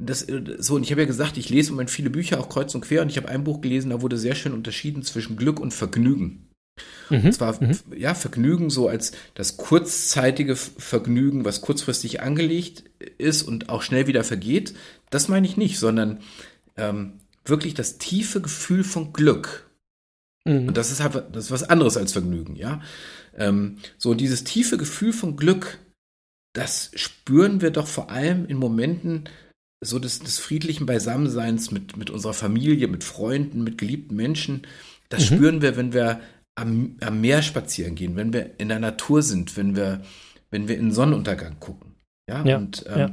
[SPEAKER 2] das, äh, so, und ich habe ja gesagt, ich lese im Moment viele Bücher, auch kreuz und quer, und ich habe ein Buch gelesen, da wurde sehr schön unterschieden zwischen Glück und Vergnügen.
[SPEAKER 4] Mhm.
[SPEAKER 2] Und zwar, f- ja, Vergnügen so als das kurzzeitige Vergnügen, was kurzfristig angelegt ist und auch schnell wieder vergeht. Das meine ich nicht, sondern ähm, wirklich das tiefe Gefühl von Glück.
[SPEAKER 4] Mhm.
[SPEAKER 2] Und das ist halt das ist was anderes als Vergnügen, ja. Ähm, so, und dieses tiefe Gefühl von Glück, das spüren wir doch vor allem in Momenten so des, des friedlichen Beisammenseins mit, mit unserer Familie, mit Freunden, mit geliebten Menschen. Das
[SPEAKER 4] Mhm.
[SPEAKER 2] spüren wir, wenn wir am, am Meer spazieren gehen, wenn wir in der Natur sind, wenn wir, wenn wir in den Sonnenuntergang gucken. Ja,
[SPEAKER 4] Ja,
[SPEAKER 2] und ähm,
[SPEAKER 4] ja.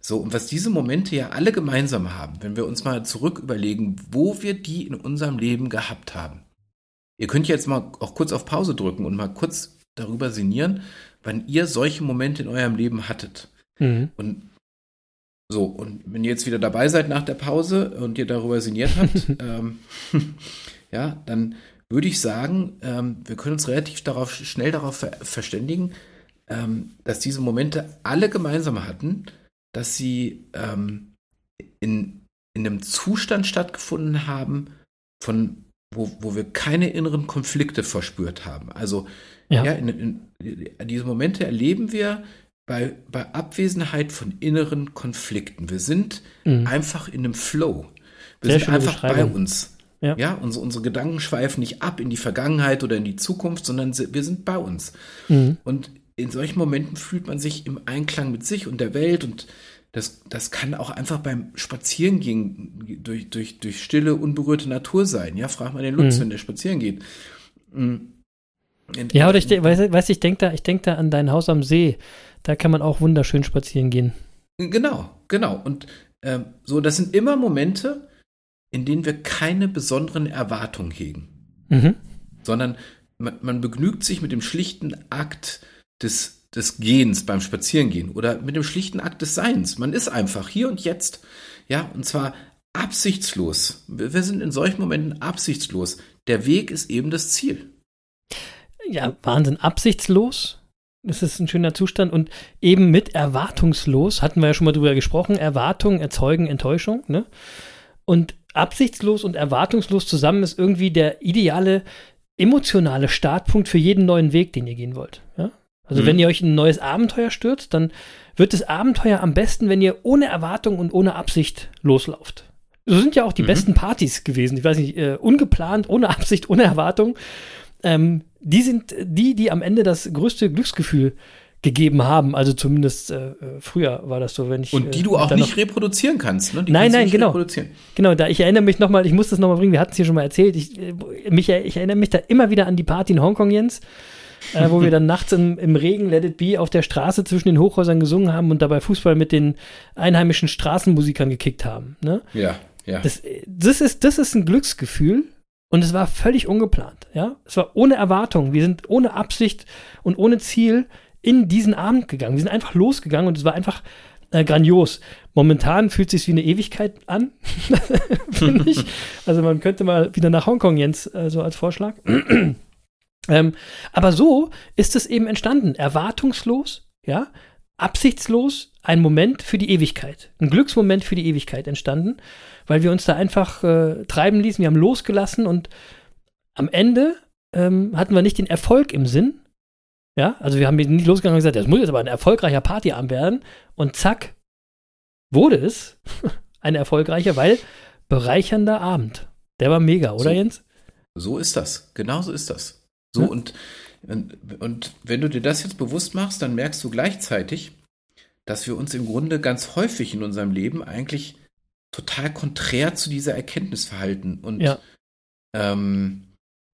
[SPEAKER 2] so, und was diese Momente ja alle gemeinsam haben, wenn wir uns mal zurück überlegen, wo wir die in unserem Leben gehabt haben. Ihr könnt jetzt mal auch kurz auf Pause drücken und mal kurz darüber sinnieren, wann ihr solche Momente in eurem Leben hattet.
[SPEAKER 4] Mhm.
[SPEAKER 2] Und so, und wenn ihr jetzt wieder dabei seid nach der Pause und ihr darüber sinniert habt, [laughs] ähm, [laughs] ja, dann würde ich sagen, ähm, wir können uns relativ darauf, schnell darauf ver verständigen, ähm, dass diese Momente alle gemeinsam hatten, dass sie ähm, in, in einem Zustand stattgefunden haben, von wo, wo wir keine inneren Konflikte verspürt haben. Also
[SPEAKER 4] Ja.
[SPEAKER 2] ja, in, in, diese Momente erleben wir bei, bei Abwesenheit von inneren Konflikten. Wir sind
[SPEAKER 4] Mhm.
[SPEAKER 2] einfach in einem Flow. Wir
[SPEAKER 4] Sehr
[SPEAKER 2] sind einfach bei uns.
[SPEAKER 4] Ja.
[SPEAKER 2] Ja, unsere, unsere Gedanken schweifen nicht ab in die Vergangenheit oder in die Zukunft, sondern wir sind bei uns.
[SPEAKER 4] Mhm.
[SPEAKER 2] Und in solchen Momenten fühlt man sich im Einklang mit sich und der Welt und das, das kann auch einfach beim Spazierengehen durch, durch, durch stille, unberührte Natur sein. Ja, frag mal den Lutz,
[SPEAKER 4] Mhm.
[SPEAKER 2] wenn der spazieren geht. Mhm.
[SPEAKER 4] Ja, oder ich weiß, weiß ich denke da, ich denk da an dein Haus am See. Da kann man auch wunderschön spazieren gehen.
[SPEAKER 2] Genau, genau. Und ähm, so, das sind immer Momente, in denen wir keine besonderen Erwartungen hegen,
[SPEAKER 4] Mhm.
[SPEAKER 2] sondern man, man begnügt sich mit dem schlichten Akt des, des Gehens beim Spazierengehen oder mit dem schlichten Akt des Seins. Man ist einfach hier und jetzt. Ja, und zwar absichtslos. Wir, wir sind in solchen Momenten absichtslos. Der Weg ist eben das Ziel.
[SPEAKER 4] Ja, Wahnsinn. Absichtslos. Das ist ein schöner Zustand. Und eben mit erwartungslos, hatten wir ja schon mal drüber gesprochen, Erwartungen erzeugen Enttäuschung. Ne? Und absichtslos und erwartungslos zusammen ist irgendwie der ideale emotionale Startpunkt für jeden neuen Weg, den ihr gehen wollt. Ja? Also
[SPEAKER 2] Mhm.
[SPEAKER 4] wenn ihr euch in ein neues Abenteuer stürzt, dann wird das Abenteuer am besten, wenn ihr ohne Erwartung und ohne Absicht loslauft. So sind ja auch die
[SPEAKER 2] Mhm.
[SPEAKER 4] besten Partys gewesen. Ich weiß nicht, äh, ungeplant, ohne Absicht, ohne Erwartung. Ähm, die sind die, die am Ende das größte Glücksgefühl gegeben haben. Also zumindest äh, äh, früher war das so, wenn ich.
[SPEAKER 2] Und die
[SPEAKER 4] äh,
[SPEAKER 2] du auch nicht reproduzieren kannst. Ne? Die
[SPEAKER 4] Nein, nein, genau.
[SPEAKER 2] Reproduzieren.
[SPEAKER 4] Genau, da ich erinnere mich nochmal, ich muss das nochmal bringen, wir hatten es hier schon mal erzählt. Ich, äh, mich, ich erinnere mich da immer wieder an die Party in Hongkong, Jens, äh, wo wir [laughs] dann nachts im, im Regen Let It Be auf der Straße zwischen den Hochhäusern gesungen haben und dabei Fußball mit den einheimischen Straßenmusikern gekickt haben. Ne?
[SPEAKER 2] Ja. Ja.
[SPEAKER 4] Das, das, ist, das ist ein Glücksgefühl und es war völlig ungeplant. Ja? Es war ohne Erwartung. Wir sind ohne Absicht und ohne Ziel in diesen Abend gegangen. Wir sind einfach losgegangen und es war einfach äh, grandios. Momentan fühlt es sich wie eine Ewigkeit an, [laughs] finde ich. Also man könnte mal wieder nach Hongkong, Jens, äh, so als Vorschlag. [clears throat] ähm, aber so ist es eben entstanden. Erwartungslos, ja, absichtslos, ein Moment für die Ewigkeit. Ein Glücksmoment für die Ewigkeit entstanden, weil wir uns da einfach äh, treiben ließen. Wir haben losgelassen und am Ende ähm, hatten wir nicht den Erfolg im Sinn, ja, also wir haben nicht losgegangen und gesagt, das muss jetzt aber ein erfolgreicher Partyabend werden. Und zack, wurde es [laughs] ein erfolgreicher, weil bereichernder Abend. Der war mega, oder
[SPEAKER 2] So.
[SPEAKER 4] Jens?
[SPEAKER 2] So ist das. Genau so ist das. So
[SPEAKER 4] Ja.
[SPEAKER 2] und, und, wenn du dir das jetzt bewusst machst, dann merkst du gleichzeitig, dass wir uns im Grunde ganz häufig in unserem Leben eigentlich total konträr zu dieser Erkenntnis verhalten. Und
[SPEAKER 4] Ja.
[SPEAKER 2] ähm,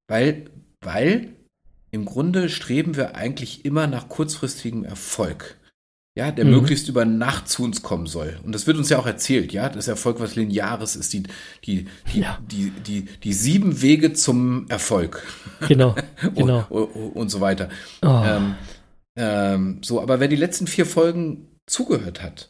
[SPEAKER 2] weil, weil im Grunde streben wir eigentlich immer nach kurzfristigem Erfolg. Ja, der
[SPEAKER 4] Mhm.
[SPEAKER 2] möglichst über Nacht zu uns kommen soll. Und das wird uns ja auch erzählt, ja, dass Erfolg was Lineares ist, die, die, die,
[SPEAKER 4] Ja.
[SPEAKER 2] die, die, die sieben Wege zum Erfolg.
[SPEAKER 4] Genau, [laughs] genau.
[SPEAKER 2] und, und, so weiter.
[SPEAKER 4] Oh,
[SPEAKER 2] Ähm, ähm, so, aber wer die letzten vier Folgen zugehört hat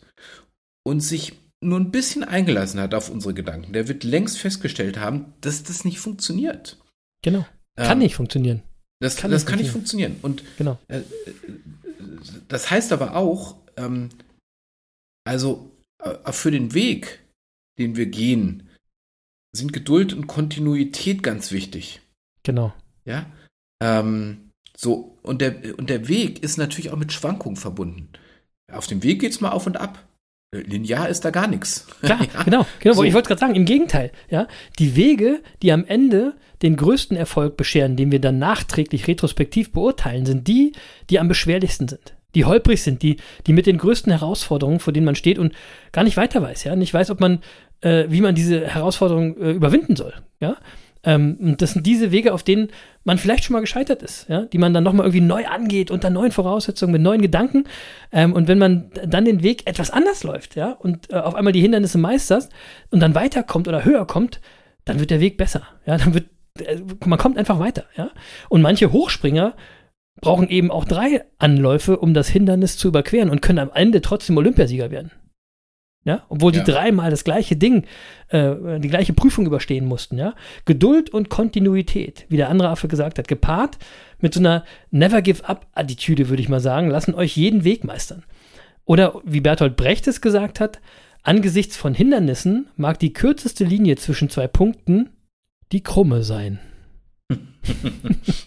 [SPEAKER 2] und sich nur ein bisschen eingelassen hat auf unsere Gedanken, der wird längst festgestellt haben, dass das nicht funktioniert.
[SPEAKER 4] genau. Kann
[SPEAKER 2] Ähm,
[SPEAKER 4] nicht funktionieren.
[SPEAKER 2] Das,
[SPEAKER 4] kann
[SPEAKER 2] das
[SPEAKER 4] nicht
[SPEAKER 2] kann nicht funktionieren. Und
[SPEAKER 4] Genau.
[SPEAKER 2] äh, äh, das heißt aber auch, ähm, also äh, für den Weg, den wir gehen, sind Geduld und Kontinuität ganz wichtig.
[SPEAKER 4] Genau.
[SPEAKER 2] Ja. Ähm, so, und der, und der Weg ist natürlich auch mit Schwankungen verbunden. Auf dem Weg geht's mal auf und ab. Linear ist da gar nichts.
[SPEAKER 4] Klar, [laughs]
[SPEAKER 2] Ja.
[SPEAKER 4] genau, genau.
[SPEAKER 2] So.
[SPEAKER 4] Ich wollte gerade sagen, im Gegenteil, ja. Die Wege, die am Ende den größten Erfolg bescheren, den wir dann nachträglich retrospektiv beurteilen, sind die, die am beschwerlichsten sind. Die holprig sind, die, die mit den größten Herausforderungen, vor denen man steht und gar nicht weiter weiß, ja. Nicht weiß, ob man, äh, wie man diese Herausforderungen äh, überwinden soll, ja. Ähm, das sind diese Wege, auf denen man vielleicht schon mal gescheitert ist, ja, die man dann nochmal irgendwie neu angeht, unter neuen Voraussetzungen, mit neuen Gedanken. Ähm, und wenn man dann den Weg etwas anders läuft, ja, und äh, auf einmal die Hindernisse meistert und dann weiterkommt oder höher kommt, dann wird der Weg besser. Ja, dann wird, äh, man kommt einfach weiter, ja. Und manche Hochspringer brauchen eben auch drei Anläufe, um das Hindernis zu überqueren und können am Ende trotzdem Olympiasieger werden. Ja, obwohl die
[SPEAKER 2] Ja.
[SPEAKER 4] dreimal das gleiche Ding, äh, die gleiche Prüfung überstehen mussten, ja. Geduld und Kontinuität, wie der andere Affe gesagt hat, gepaart mit so einer Never Give Up-Attitüde, würde ich mal sagen, lassen euch jeden Weg meistern. Oder wie Bertolt Brecht es gesagt hat, angesichts von Hindernissen mag die kürzeste Linie zwischen zwei Punkten die krumme sein.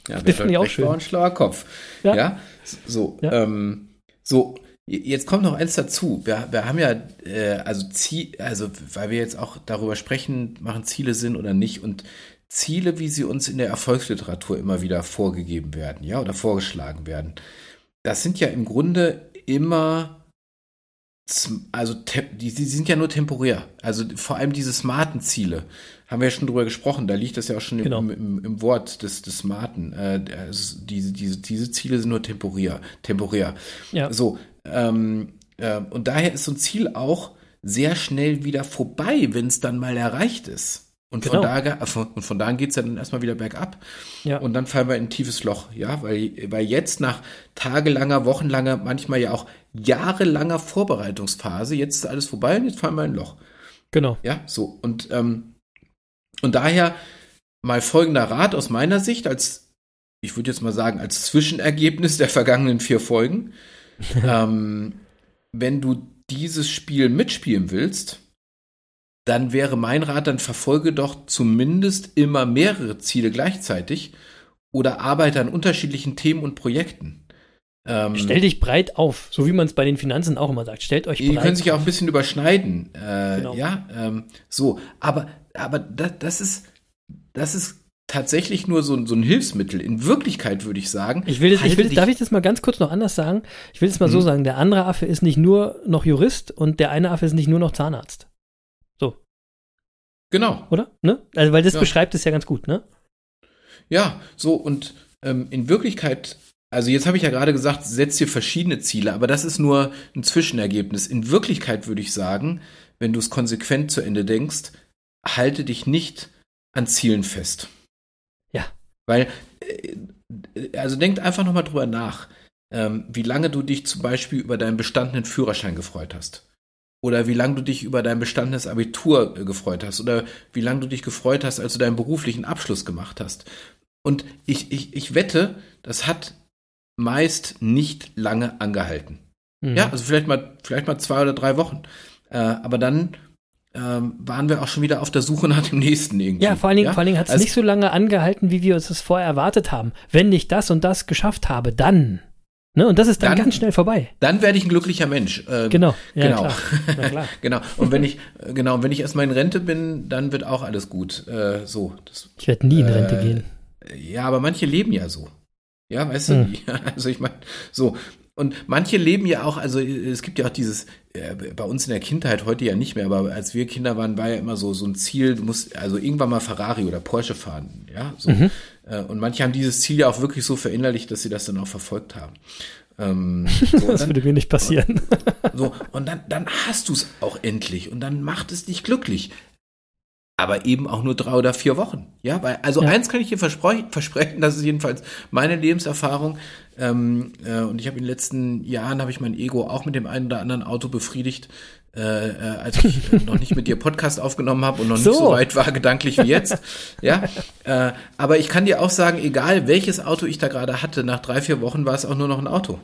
[SPEAKER 2] Ja,
[SPEAKER 4] Das finde ich auch schön.
[SPEAKER 2] war ein schlauer Kopf.
[SPEAKER 4] Ja.
[SPEAKER 2] Ja, so,
[SPEAKER 4] Ja.
[SPEAKER 2] Ähm, so, jetzt kommt noch eins dazu. Wir, wir haben ja, äh, also Ziel, also weil wir jetzt auch darüber sprechen, machen Ziele Sinn oder nicht und Ziele, wie sie uns in der Erfolgsliteratur immer wieder vorgegeben werden, ja, oder vorgeschlagen werden. Das sind ja im Grunde immer, also die, die sind ja nur temporär. Also vor allem diese smarten Ziele, haben wir ja schon drüber gesprochen, da liegt das ja auch schon im,
[SPEAKER 4] Genau.
[SPEAKER 2] im, im, im Wort des, des Smarten. Äh, also diese, diese, diese Ziele sind nur temporär. temporär.
[SPEAKER 4] Ja.
[SPEAKER 2] So, ähm, äh, und daher ist so ein Ziel auch sehr schnell wieder vorbei, wenn es dann mal erreicht ist. Und von,
[SPEAKER 4] Genau.
[SPEAKER 2] da, ge- von, und von da an geht es ja dann erstmal wieder bergab.
[SPEAKER 4] Ja.
[SPEAKER 2] Und dann fallen wir in ein tiefes Loch, ja, weil, weil jetzt nach tagelanger, wochenlanger, manchmal ja auch jahrelanger Vorbereitungsphase, jetzt ist alles vorbei und jetzt fallen wir in ein Loch.
[SPEAKER 4] Genau.
[SPEAKER 2] Ja, so. Und, ähm, und daher mal folgender Rat aus meiner Sicht als, ich würde jetzt mal sagen, als Zwischenergebnis der vergangenen vier Folgen. [laughs] ähm, wenn du dieses Spiel mitspielen willst, dann wäre mein Rat, dann verfolge doch zumindest immer mehrere Ziele gleichzeitig oder arbeite an unterschiedlichen Themen und Projekten. Ähm,
[SPEAKER 4] Stell dich breit auf, so wie man es bei den Finanzen auch immer sagt. Stellt euch
[SPEAKER 2] die
[SPEAKER 4] breit
[SPEAKER 2] können sich ja auch ein bisschen überschneiden. Äh,
[SPEAKER 4] Genau.
[SPEAKER 2] Ja, ähm, so. Aber, aber das, das ist, das ist tatsächlich nur so, ein- so ein Hilfsmittel. In Wirklichkeit würde ich sagen.
[SPEAKER 4] Ich will, das, ich will, das- darf ich das mal ganz kurz noch anders sagen? Ich will es mal so
[SPEAKER 2] Mhm.
[SPEAKER 4] sagen: Der andere Affe ist nicht nur noch Jurist und der eine Affe ist nicht nur noch Zahnarzt.
[SPEAKER 2] Genau.
[SPEAKER 4] Oder? Ne? Also, weil das
[SPEAKER 2] Ja.
[SPEAKER 4] beschreibt es ja ganz gut, ne?
[SPEAKER 2] Ja, so und ähm, in Wirklichkeit, also jetzt habe ich ja gerade gesagt, setz dir verschiedene Ziele, aber das ist nur ein Zwischenergebnis. In Wirklichkeit würde ich sagen, wenn du es konsequent zu Ende denkst, halte dich nicht an Zielen fest.
[SPEAKER 4] Ja.
[SPEAKER 2] Weil, äh, also denkt einfach nochmal drüber nach, ähm, wie lange du dich zum Beispiel über deinen bestandenen Führerschein gefreut hast. Oder wie lange du dich über dein bestandenes Abitur äh, gefreut hast. Oder wie lange du dich gefreut hast, als du deinen beruflichen Abschluss gemacht hast. Und ich, ich, ich wette, das hat meist nicht lange angehalten.
[SPEAKER 4] Mhm.
[SPEAKER 2] Ja, also vielleicht mal, vielleicht mal zwei oder drei Wochen. Äh, aber dann ähm, waren wir auch schon wieder auf der Suche nach dem nächsten irgendwie.
[SPEAKER 4] Ja, vor allen Dingen, vor allen Dingen hat es
[SPEAKER 2] Also-
[SPEAKER 4] nicht so lange angehalten, wie wir uns das vorher erwartet haben. Wenn ich das und das geschafft habe, dann. Ne? Und das ist dann,
[SPEAKER 2] Dann-
[SPEAKER 4] ganz schnell vorbei.
[SPEAKER 2] Dann werde ich ein glücklicher Mensch. Ähm,
[SPEAKER 4] Genau. Ja,
[SPEAKER 2] genau.
[SPEAKER 4] klar. Na klar. [laughs]
[SPEAKER 2] genau. Und wenn ich, äh, genau, wenn ich erstmal in Rente bin, dann wird auch alles gut. Äh, so. Das,
[SPEAKER 4] Ich werde nie in Rente
[SPEAKER 2] Äh,
[SPEAKER 4] gehen.
[SPEAKER 2] ja, aber manche leben ja so. Ja, weißt du?
[SPEAKER 4] Hm.
[SPEAKER 2] wie? [laughs] Also ich meine, so. Und manche leben ja auch, also es gibt ja auch dieses, äh, bei uns in der Kindheit, heute ja nicht mehr, aber als wir Kinder waren, war ja immer so, so ein Ziel, du musst also irgendwann mal Ferrari oder Porsche fahren, ja, so.
[SPEAKER 4] Mhm.
[SPEAKER 2] Äh, Und manche haben dieses Ziel ja auch wirklich so verinnerlicht, dass sie das dann auch verfolgt haben. Ähm, [laughs] so,
[SPEAKER 4] Das
[SPEAKER 2] dann,
[SPEAKER 4] würde mir nicht passieren. [laughs]
[SPEAKER 2] so, und dann, dann hast du es auch endlich und dann macht es dich glücklich. Aber eben auch nur drei oder vier Wochen. Ja, weil, also
[SPEAKER 4] Ja.
[SPEAKER 2] eins kann ich dir verspre versprechen, das ist jedenfalls meine Lebenserfahrung. Ähm, äh, und ich habe in den letzten Jahren habe ich mein Ego auch mit dem einen oder anderen Auto befriedigt, äh, äh, als ich äh, noch nicht mit dir Podcast aufgenommen habe und noch
[SPEAKER 4] So.
[SPEAKER 2] nicht so weit war gedanklich wie jetzt. Ja, äh, aber ich kann dir auch sagen, egal welches Auto ich da gerade hatte, nach drei vier Wochen war es auch nur noch ein Auto.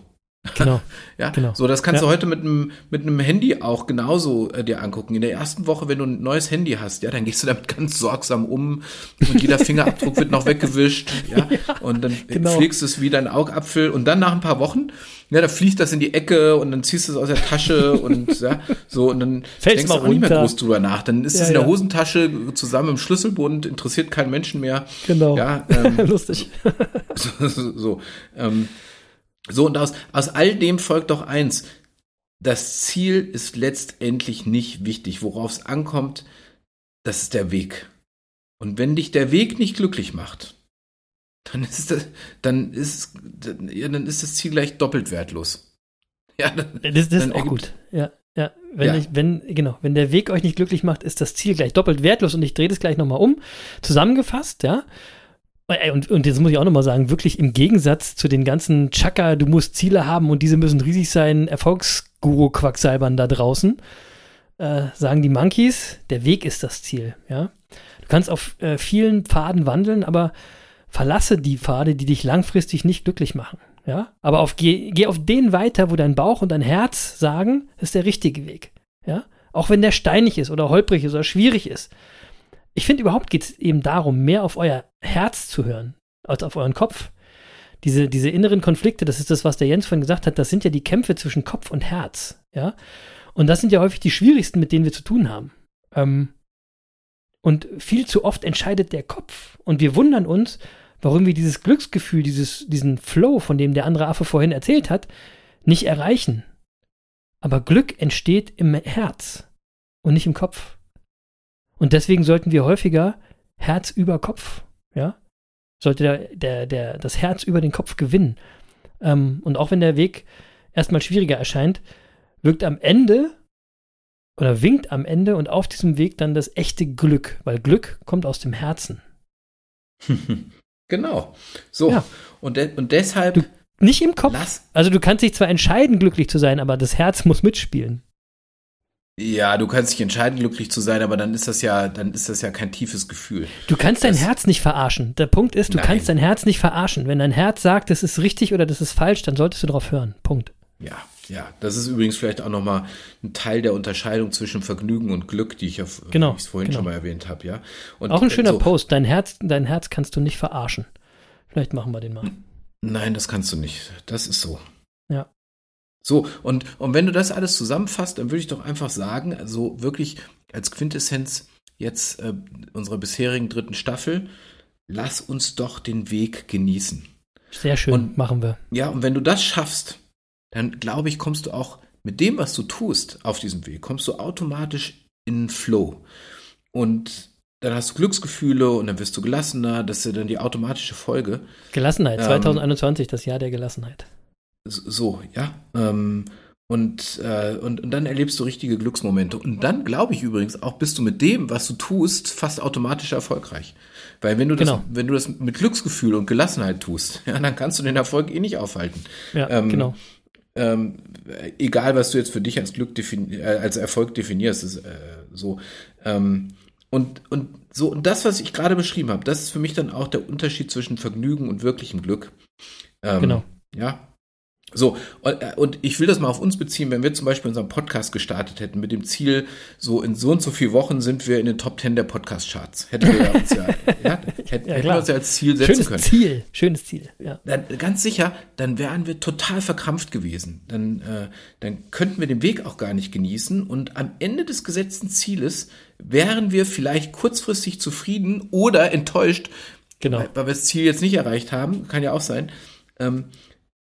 [SPEAKER 4] Genau. [laughs]
[SPEAKER 2] Ja,
[SPEAKER 4] Genau.
[SPEAKER 2] so das kannst
[SPEAKER 4] Ja.
[SPEAKER 2] du heute mit einem mit einem Handy auch genauso äh, dir angucken. In der ersten Woche, wenn du ein neues Handy hast, ja, dann gehst du damit [laughs] ganz sorgsam um und jeder Fingerabdruck wird noch weggewischt, [laughs] ja, und dann
[SPEAKER 4] genau.
[SPEAKER 2] pflegst du es wie dein Augapfel und dann nach ein paar Wochen, ja, da fließt das in die Ecke und dann ziehst du es aus der Tasche und ja, so und dann
[SPEAKER 4] Fällt's
[SPEAKER 2] denkst du auch nicht mehr
[SPEAKER 4] runter.
[SPEAKER 2] groß drüber nach. Dann ist
[SPEAKER 4] Ja,
[SPEAKER 2] es in der
[SPEAKER 4] ja.
[SPEAKER 2] Hosentasche zusammen im Schlüsselbund, interessiert keinen Menschen mehr.
[SPEAKER 4] Genau.
[SPEAKER 2] Ja, ähm,
[SPEAKER 4] Lustig.
[SPEAKER 2] so, so, so. Ähm, so, und aus, aus all dem folgt doch eins. Das Ziel ist letztendlich nicht wichtig. Worauf es ankommt, das ist der Weg. Und wenn dich der Weg nicht glücklich macht, dann ist das, dann ist, dann, ja, dann ist das Ziel gleich doppelt wertlos. [laughs] Ja, dann,
[SPEAKER 4] Das, das ist auch gut. Ja, ja. Wenn,
[SPEAKER 2] Ja.
[SPEAKER 4] Ich, wenn, genau, wenn der Weg euch nicht glücklich macht, ist das Ziel gleich doppelt wertlos und ich drehe das gleich nochmal um. Zusammengefasst, ja. Ey, Und, und jetzt muss ich auch nochmal sagen, wirklich im Gegensatz zu den ganzen Chaka, du musst Ziele haben und diese müssen riesig sein, Erfolgsguru-Quacksalbern da draußen, äh, sagen die Monkeys, der Weg ist das Ziel, ja. Du kannst auf äh, vielen Pfaden wandeln, aber verlasse die Pfade, die dich langfristig nicht glücklich machen. Ja, aber auf, geh, geh auf den weiter, wo dein Bauch und dein Herz sagen, ist der richtige Weg. Ja, auch wenn der steinig ist oder holprig ist oder schwierig ist. Ich finde, überhaupt geht es eben darum, mehr auf euer Herz zu hören, als auf euren Kopf. Diese, diese inneren Konflikte, das ist das, was der Jens vorhin gesagt hat, das sind ja die Kämpfe zwischen Kopf und Herz. Ja, und das sind ja häufig die schwierigsten, mit denen wir zu tun haben. Ähm, und viel zu oft entscheidet der Kopf. Und wir wundern uns, warum wir dieses Glücksgefühl, dieses, diesen Flow, von dem der andere Affe vorhin erzählt hat, nicht erreichen. Aber Glück entsteht im Herz und nicht im Kopf. Und deswegen sollten wir häufiger Herz über Kopf, ja, sollte der, der, der, das Herz über den Kopf gewinnen. Ähm, und auch wenn der Weg erstmal schwieriger erscheint, wirkt am Ende oder winkt am Ende und auf diesem Weg dann das echte Glück, weil Glück kommt aus dem Herzen. [laughs]
[SPEAKER 2] genau. So.
[SPEAKER 4] Ja.
[SPEAKER 2] Und, de und deshalb
[SPEAKER 4] Du- Nicht im Kopf.
[SPEAKER 2] lass,
[SPEAKER 4] Also du kannst dich zwar entscheiden, glücklich zu sein, aber das Herz muss mitspielen.
[SPEAKER 2] Ja, du kannst dich entscheiden, glücklich zu sein, aber dann ist das ja, dann ist das ja kein tiefes Gefühl.
[SPEAKER 4] Du kannst dein
[SPEAKER 2] Das-
[SPEAKER 4] Herz nicht verarschen. Der Punkt ist, du
[SPEAKER 2] Nein.
[SPEAKER 4] kannst dein Herz nicht verarschen. Wenn dein Herz sagt, das ist richtig oder das ist falsch, dann solltest du darauf hören. Punkt.
[SPEAKER 2] Ja, ja. Das ist übrigens vielleicht auch nochmal ein Teil der Unterscheidung zwischen Vergnügen und Glück, die ich ja
[SPEAKER 4] Genau,
[SPEAKER 2] vorhin
[SPEAKER 4] genau.
[SPEAKER 2] schon mal erwähnt habe, ja. Und
[SPEAKER 4] Auch ein schöner
[SPEAKER 2] so,
[SPEAKER 4] Post. Dein Herz, dein Herz kannst du nicht verarschen. Vielleicht machen wir den mal.
[SPEAKER 2] Nein, das kannst du nicht. Das ist so.
[SPEAKER 4] Ja.
[SPEAKER 2] So, und, und wenn du das alles zusammenfasst, dann würde ich doch einfach sagen, also wirklich als Quintessenz jetzt äh, unserer bisherigen dritten Staffel, lass uns doch den Weg genießen.
[SPEAKER 4] Sehr schön,
[SPEAKER 2] Und-
[SPEAKER 4] machen wir.
[SPEAKER 2] Ja, und wenn du das schaffst, dann glaube ich, kommst du auch mit dem, was du tust auf diesem Weg, kommst du automatisch in Flow. Und dann hast du Glücksgefühle und dann wirst du gelassener. Das ist ja dann die automatische Folge.
[SPEAKER 4] Gelassenheit,
[SPEAKER 2] Ähm,
[SPEAKER 4] 2021, das Jahr der Gelassenheit.
[SPEAKER 2] So, ja. Ähm, Und, äh, und, und dann erlebst du richtige Glücksmomente. Und dann glaube ich übrigens auch, bist du mit dem, was du tust, fast automatisch erfolgreich. Weil wenn du das,
[SPEAKER 4] Genau.
[SPEAKER 2] wenn du das mit Glücksgefühl und Gelassenheit tust, [laughs] ja, dann kannst du den Erfolg eh nicht aufhalten.
[SPEAKER 4] Ja,
[SPEAKER 2] Ähm,
[SPEAKER 4] genau.
[SPEAKER 2] ähm, egal was du jetzt für dich als Glück defini äh, als Erfolg definierst, ist äh, so. Ähm, und, und so, und das, was ich gerade beschrieben habe, das ist für mich dann auch der Unterschied zwischen Vergnügen und wirklichem Glück. Ähm,
[SPEAKER 4] Genau.
[SPEAKER 2] Ja. So, und, äh, und ich will das mal auf uns beziehen, wenn wir zum Beispiel unseren Podcast gestartet hätten mit dem Ziel, so in so und so vielen Wochen sind wir in den Top 10 der Podcast-Charts. Hätten wir ja uns ja, [laughs] ja, hätten, hätten wir
[SPEAKER 4] klar.
[SPEAKER 2] uns ja als Ziel setzen
[SPEAKER 4] Schönes
[SPEAKER 2] können
[SPEAKER 4] Ziel, schönes Ziel. Ja.
[SPEAKER 2] dann, ganz sicher, dann wären wir total verkrampft gewesen. Dann, äh, dann könnten wir den Weg auch gar nicht genießen. Und am Ende des gesetzten Zieles wären wir vielleicht kurzfristig zufrieden oder enttäuscht,
[SPEAKER 4] Genau.
[SPEAKER 2] weil, weil wir das Ziel jetzt nicht erreicht haben. Kann ja auch sein. Ähm,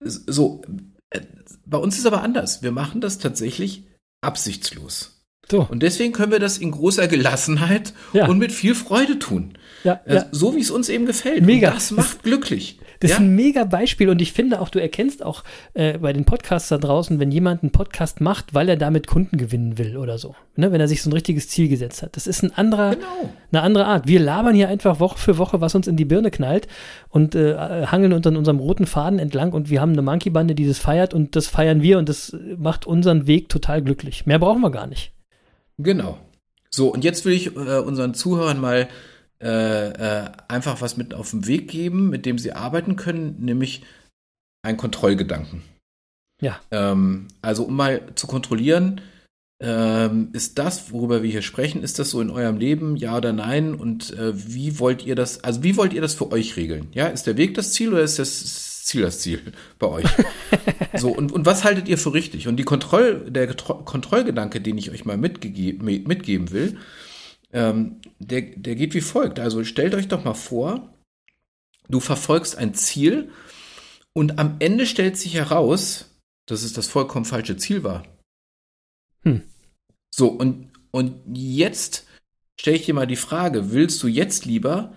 [SPEAKER 2] so, äh, bei uns ist aber anders. Wir machen das tatsächlich absichtslos.
[SPEAKER 4] So,
[SPEAKER 2] Und deswegen können wir das in großer Gelassenheit
[SPEAKER 4] Ja.
[SPEAKER 2] und mit viel Freude tun.
[SPEAKER 4] ja,
[SPEAKER 2] Äh,
[SPEAKER 4] ja.
[SPEAKER 2] So wie es uns eben gefällt.
[SPEAKER 4] Mega.
[SPEAKER 2] Und das macht glücklich.
[SPEAKER 4] Das
[SPEAKER 2] ja?
[SPEAKER 4] ist ein mega Beispiel und ich finde auch, du erkennst auch äh, bei den Podcasts da draußen, wenn jemand einen Podcast macht, weil er damit Kunden gewinnen will oder so. Ne? Wenn er sich so ein richtiges Ziel gesetzt hat. Das ist ein anderer,
[SPEAKER 2] Genau.
[SPEAKER 4] eine andere Art. Wir labern hier einfach Woche für Woche, was uns in die Birne knallt und äh, hangeln unter unserem roten Faden entlang und wir haben eine Monkey-Bande, die das feiert und das feiern wir und das macht unseren Weg total glücklich. Mehr brauchen wir gar nicht.
[SPEAKER 2] Genau. So, und jetzt will ich äh, unseren Zuhörern mal äh, äh, einfach was mit auf den Weg geben, mit dem sie arbeiten können, nämlich ein Kontrollgedanken.
[SPEAKER 4] Ja.
[SPEAKER 2] Ähm, also um mal zu kontrollieren, ähm, ist das, worüber wir hier sprechen, ist das so in eurem Leben, ja oder nein? Und äh, wie wollt ihr das, also wie wollt ihr das für euch regeln? Ja, ist der Weg das Ziel oder ist das Ziel das Ziel [laughs] bei euch? [laughs] so, und, und was haltet ihr für richtig? Und die Kontroll, der Kontrollgedanke, den ich euch mal mitgege mi- mitgeben will, ähm, der, der geht wie folgt. Also stellt euch doch mal vor, du verfolgst ein Ziel und am Ende stellt sich heraus, dass es das vollkommen falsche Ziel war.
[SPEAKER 4] Hm.
[SPEAKER 2] So, und, und jetzt stelle ich dir mal die Frage, willst du jetzt lieber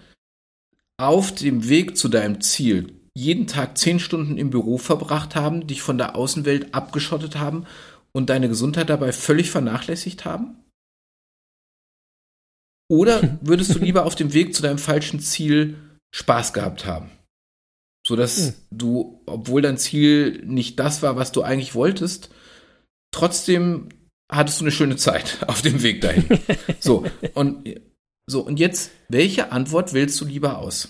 [SPEAKER 2] auf dem Weg zu deinem Ziel jeden Tag zehn Stunden im Büro verbracht haben, dich von der Außenwelt abgeschottet haben und deine Gesundheit dabei völlig vernachlässigt haben? Oder [laughs] würdest du lieber auf dem Weg zu deinem falschen Ziel Spaß gehabt haben? Sodass
[SPEAKER 4] Hm.
[SPEAKER 2] du, obwohl dein Ziel nicht das war, was du eigentlich wolltest, trotzdem hattest du eine schöne Zeit [laughs] auf dem Weg dahin. [laughs] so, und, so, und jetzt, welche Antwort wählst du lieber aus?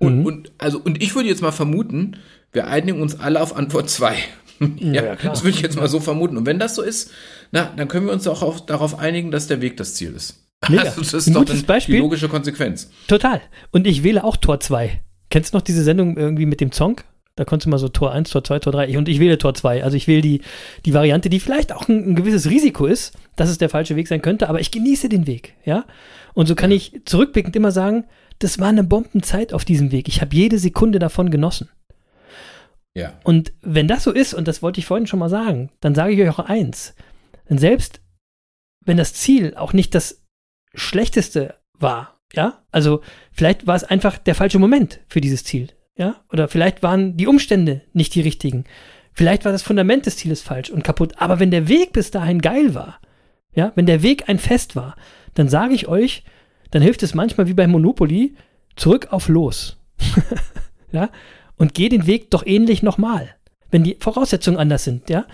[SPEAKER 2] Und,
[SPEAKER 4] Mhm.
[SPEAKER 2] und, also, und ich würde jetzt mal vermuten, wir einigen uns alle auf Antwort 2. [laughs] ja,
[SPEAKER 4] ja,
[SPEAKER 2] das würde ich jetzt mal so vermuten. Und wenn das so ist, na, dann können wir uns auch auf, darauf einigen, dass der Weg das Ziel ist. [laughs]
[SPEAKER 4] Mega.
[SPEAKER 2] Also, das
[SPEAKER 4] Ein
[SPEAKER 2] ist doch
[SPEAKER 4] gutes Beispiel.
[SPEAKER 2] die logische Konsequenz.
[SPEAKER 4] Total. Und ich wähle auch Tor 2. Kennst du noch diese Sendung irgendwie mit dem Song? Da konntest du mal so Tor 1, Tor 2, Tor 3. Und ich wähle Tor 2. Also ich wähle die, die Variante, die vielleicht auch ein, ein gewisses Risiko ist, dass es der falsche Weg sein könnte, aber ich genieße den Weg. Ja. Und so kann ich zurückblickend immer sagen, das war eine Bombenzeit auf diesem Weg. Ich habe jede Sekunde davon genossen.
[SPEAKER 2] Ja.
[SPEAKER 4] Und wenn das so ist, und das wollte ich vorhin schon mal sagen, dann sage ich euch auch eins. Denn selbst wenn das Ziel auch nicht das Schlechteste war, ja, also vielleicht war es einfach der falsche Moment für dieses Ziel, ja, oder vielleicht waren die Umstände nicht die richtigen. Vielleicht war das Fundament des Zieles falsch und kaputt. Aber wenn der Weg bis dahin geil war, ja, wenn der Weg ein Fest war, dann sage ich euch, dann hilft es manchmal wie bei Monopoly, zurück auf los. [laughs] ja, und geh den Weg doch ähnlich nochmal, wenn die Voraussetzungen anders sind, ja.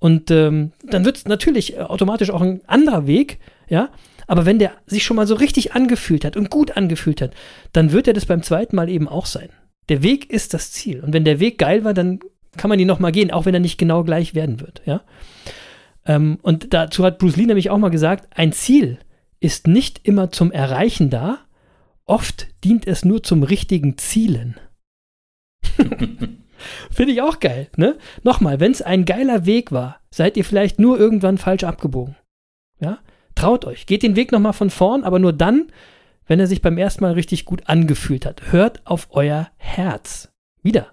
[SPEAKER 4] Und ähm, dann wird es natürlich äh, automatisch auch ein anderer Weg, ja. Aber wenn der sich schon mal so richtig angefühlt hat und gut angefühlt hat, dann wird er das beim zweiten Mal eben auch sein. Der Weg ist das Ziel. Und wenn der Weg geil war, dann kann man ihn nochmal gehen, auch wenn er nicht genau gleich werden wird, ja. Ähm, und dazu hat Bruce Lee nämlich auch mal gesagt, ein Ziel ist nicht immer zum Erreichen da, oft dient es nur zum richtigen Zielen. [laughs] Finde ich auch geil, ne? Nochmal, wenn es ein geiler Weg war, seid ihr vielleicht nur irgendwann falsch abgebogen. Ja? Traut euch, geht den Weg nochmal von vorn, aber nur dann, wenn er sich beim ersten Mal richtig gut angefühlt hat. Hört auf euer Herz. Wieder.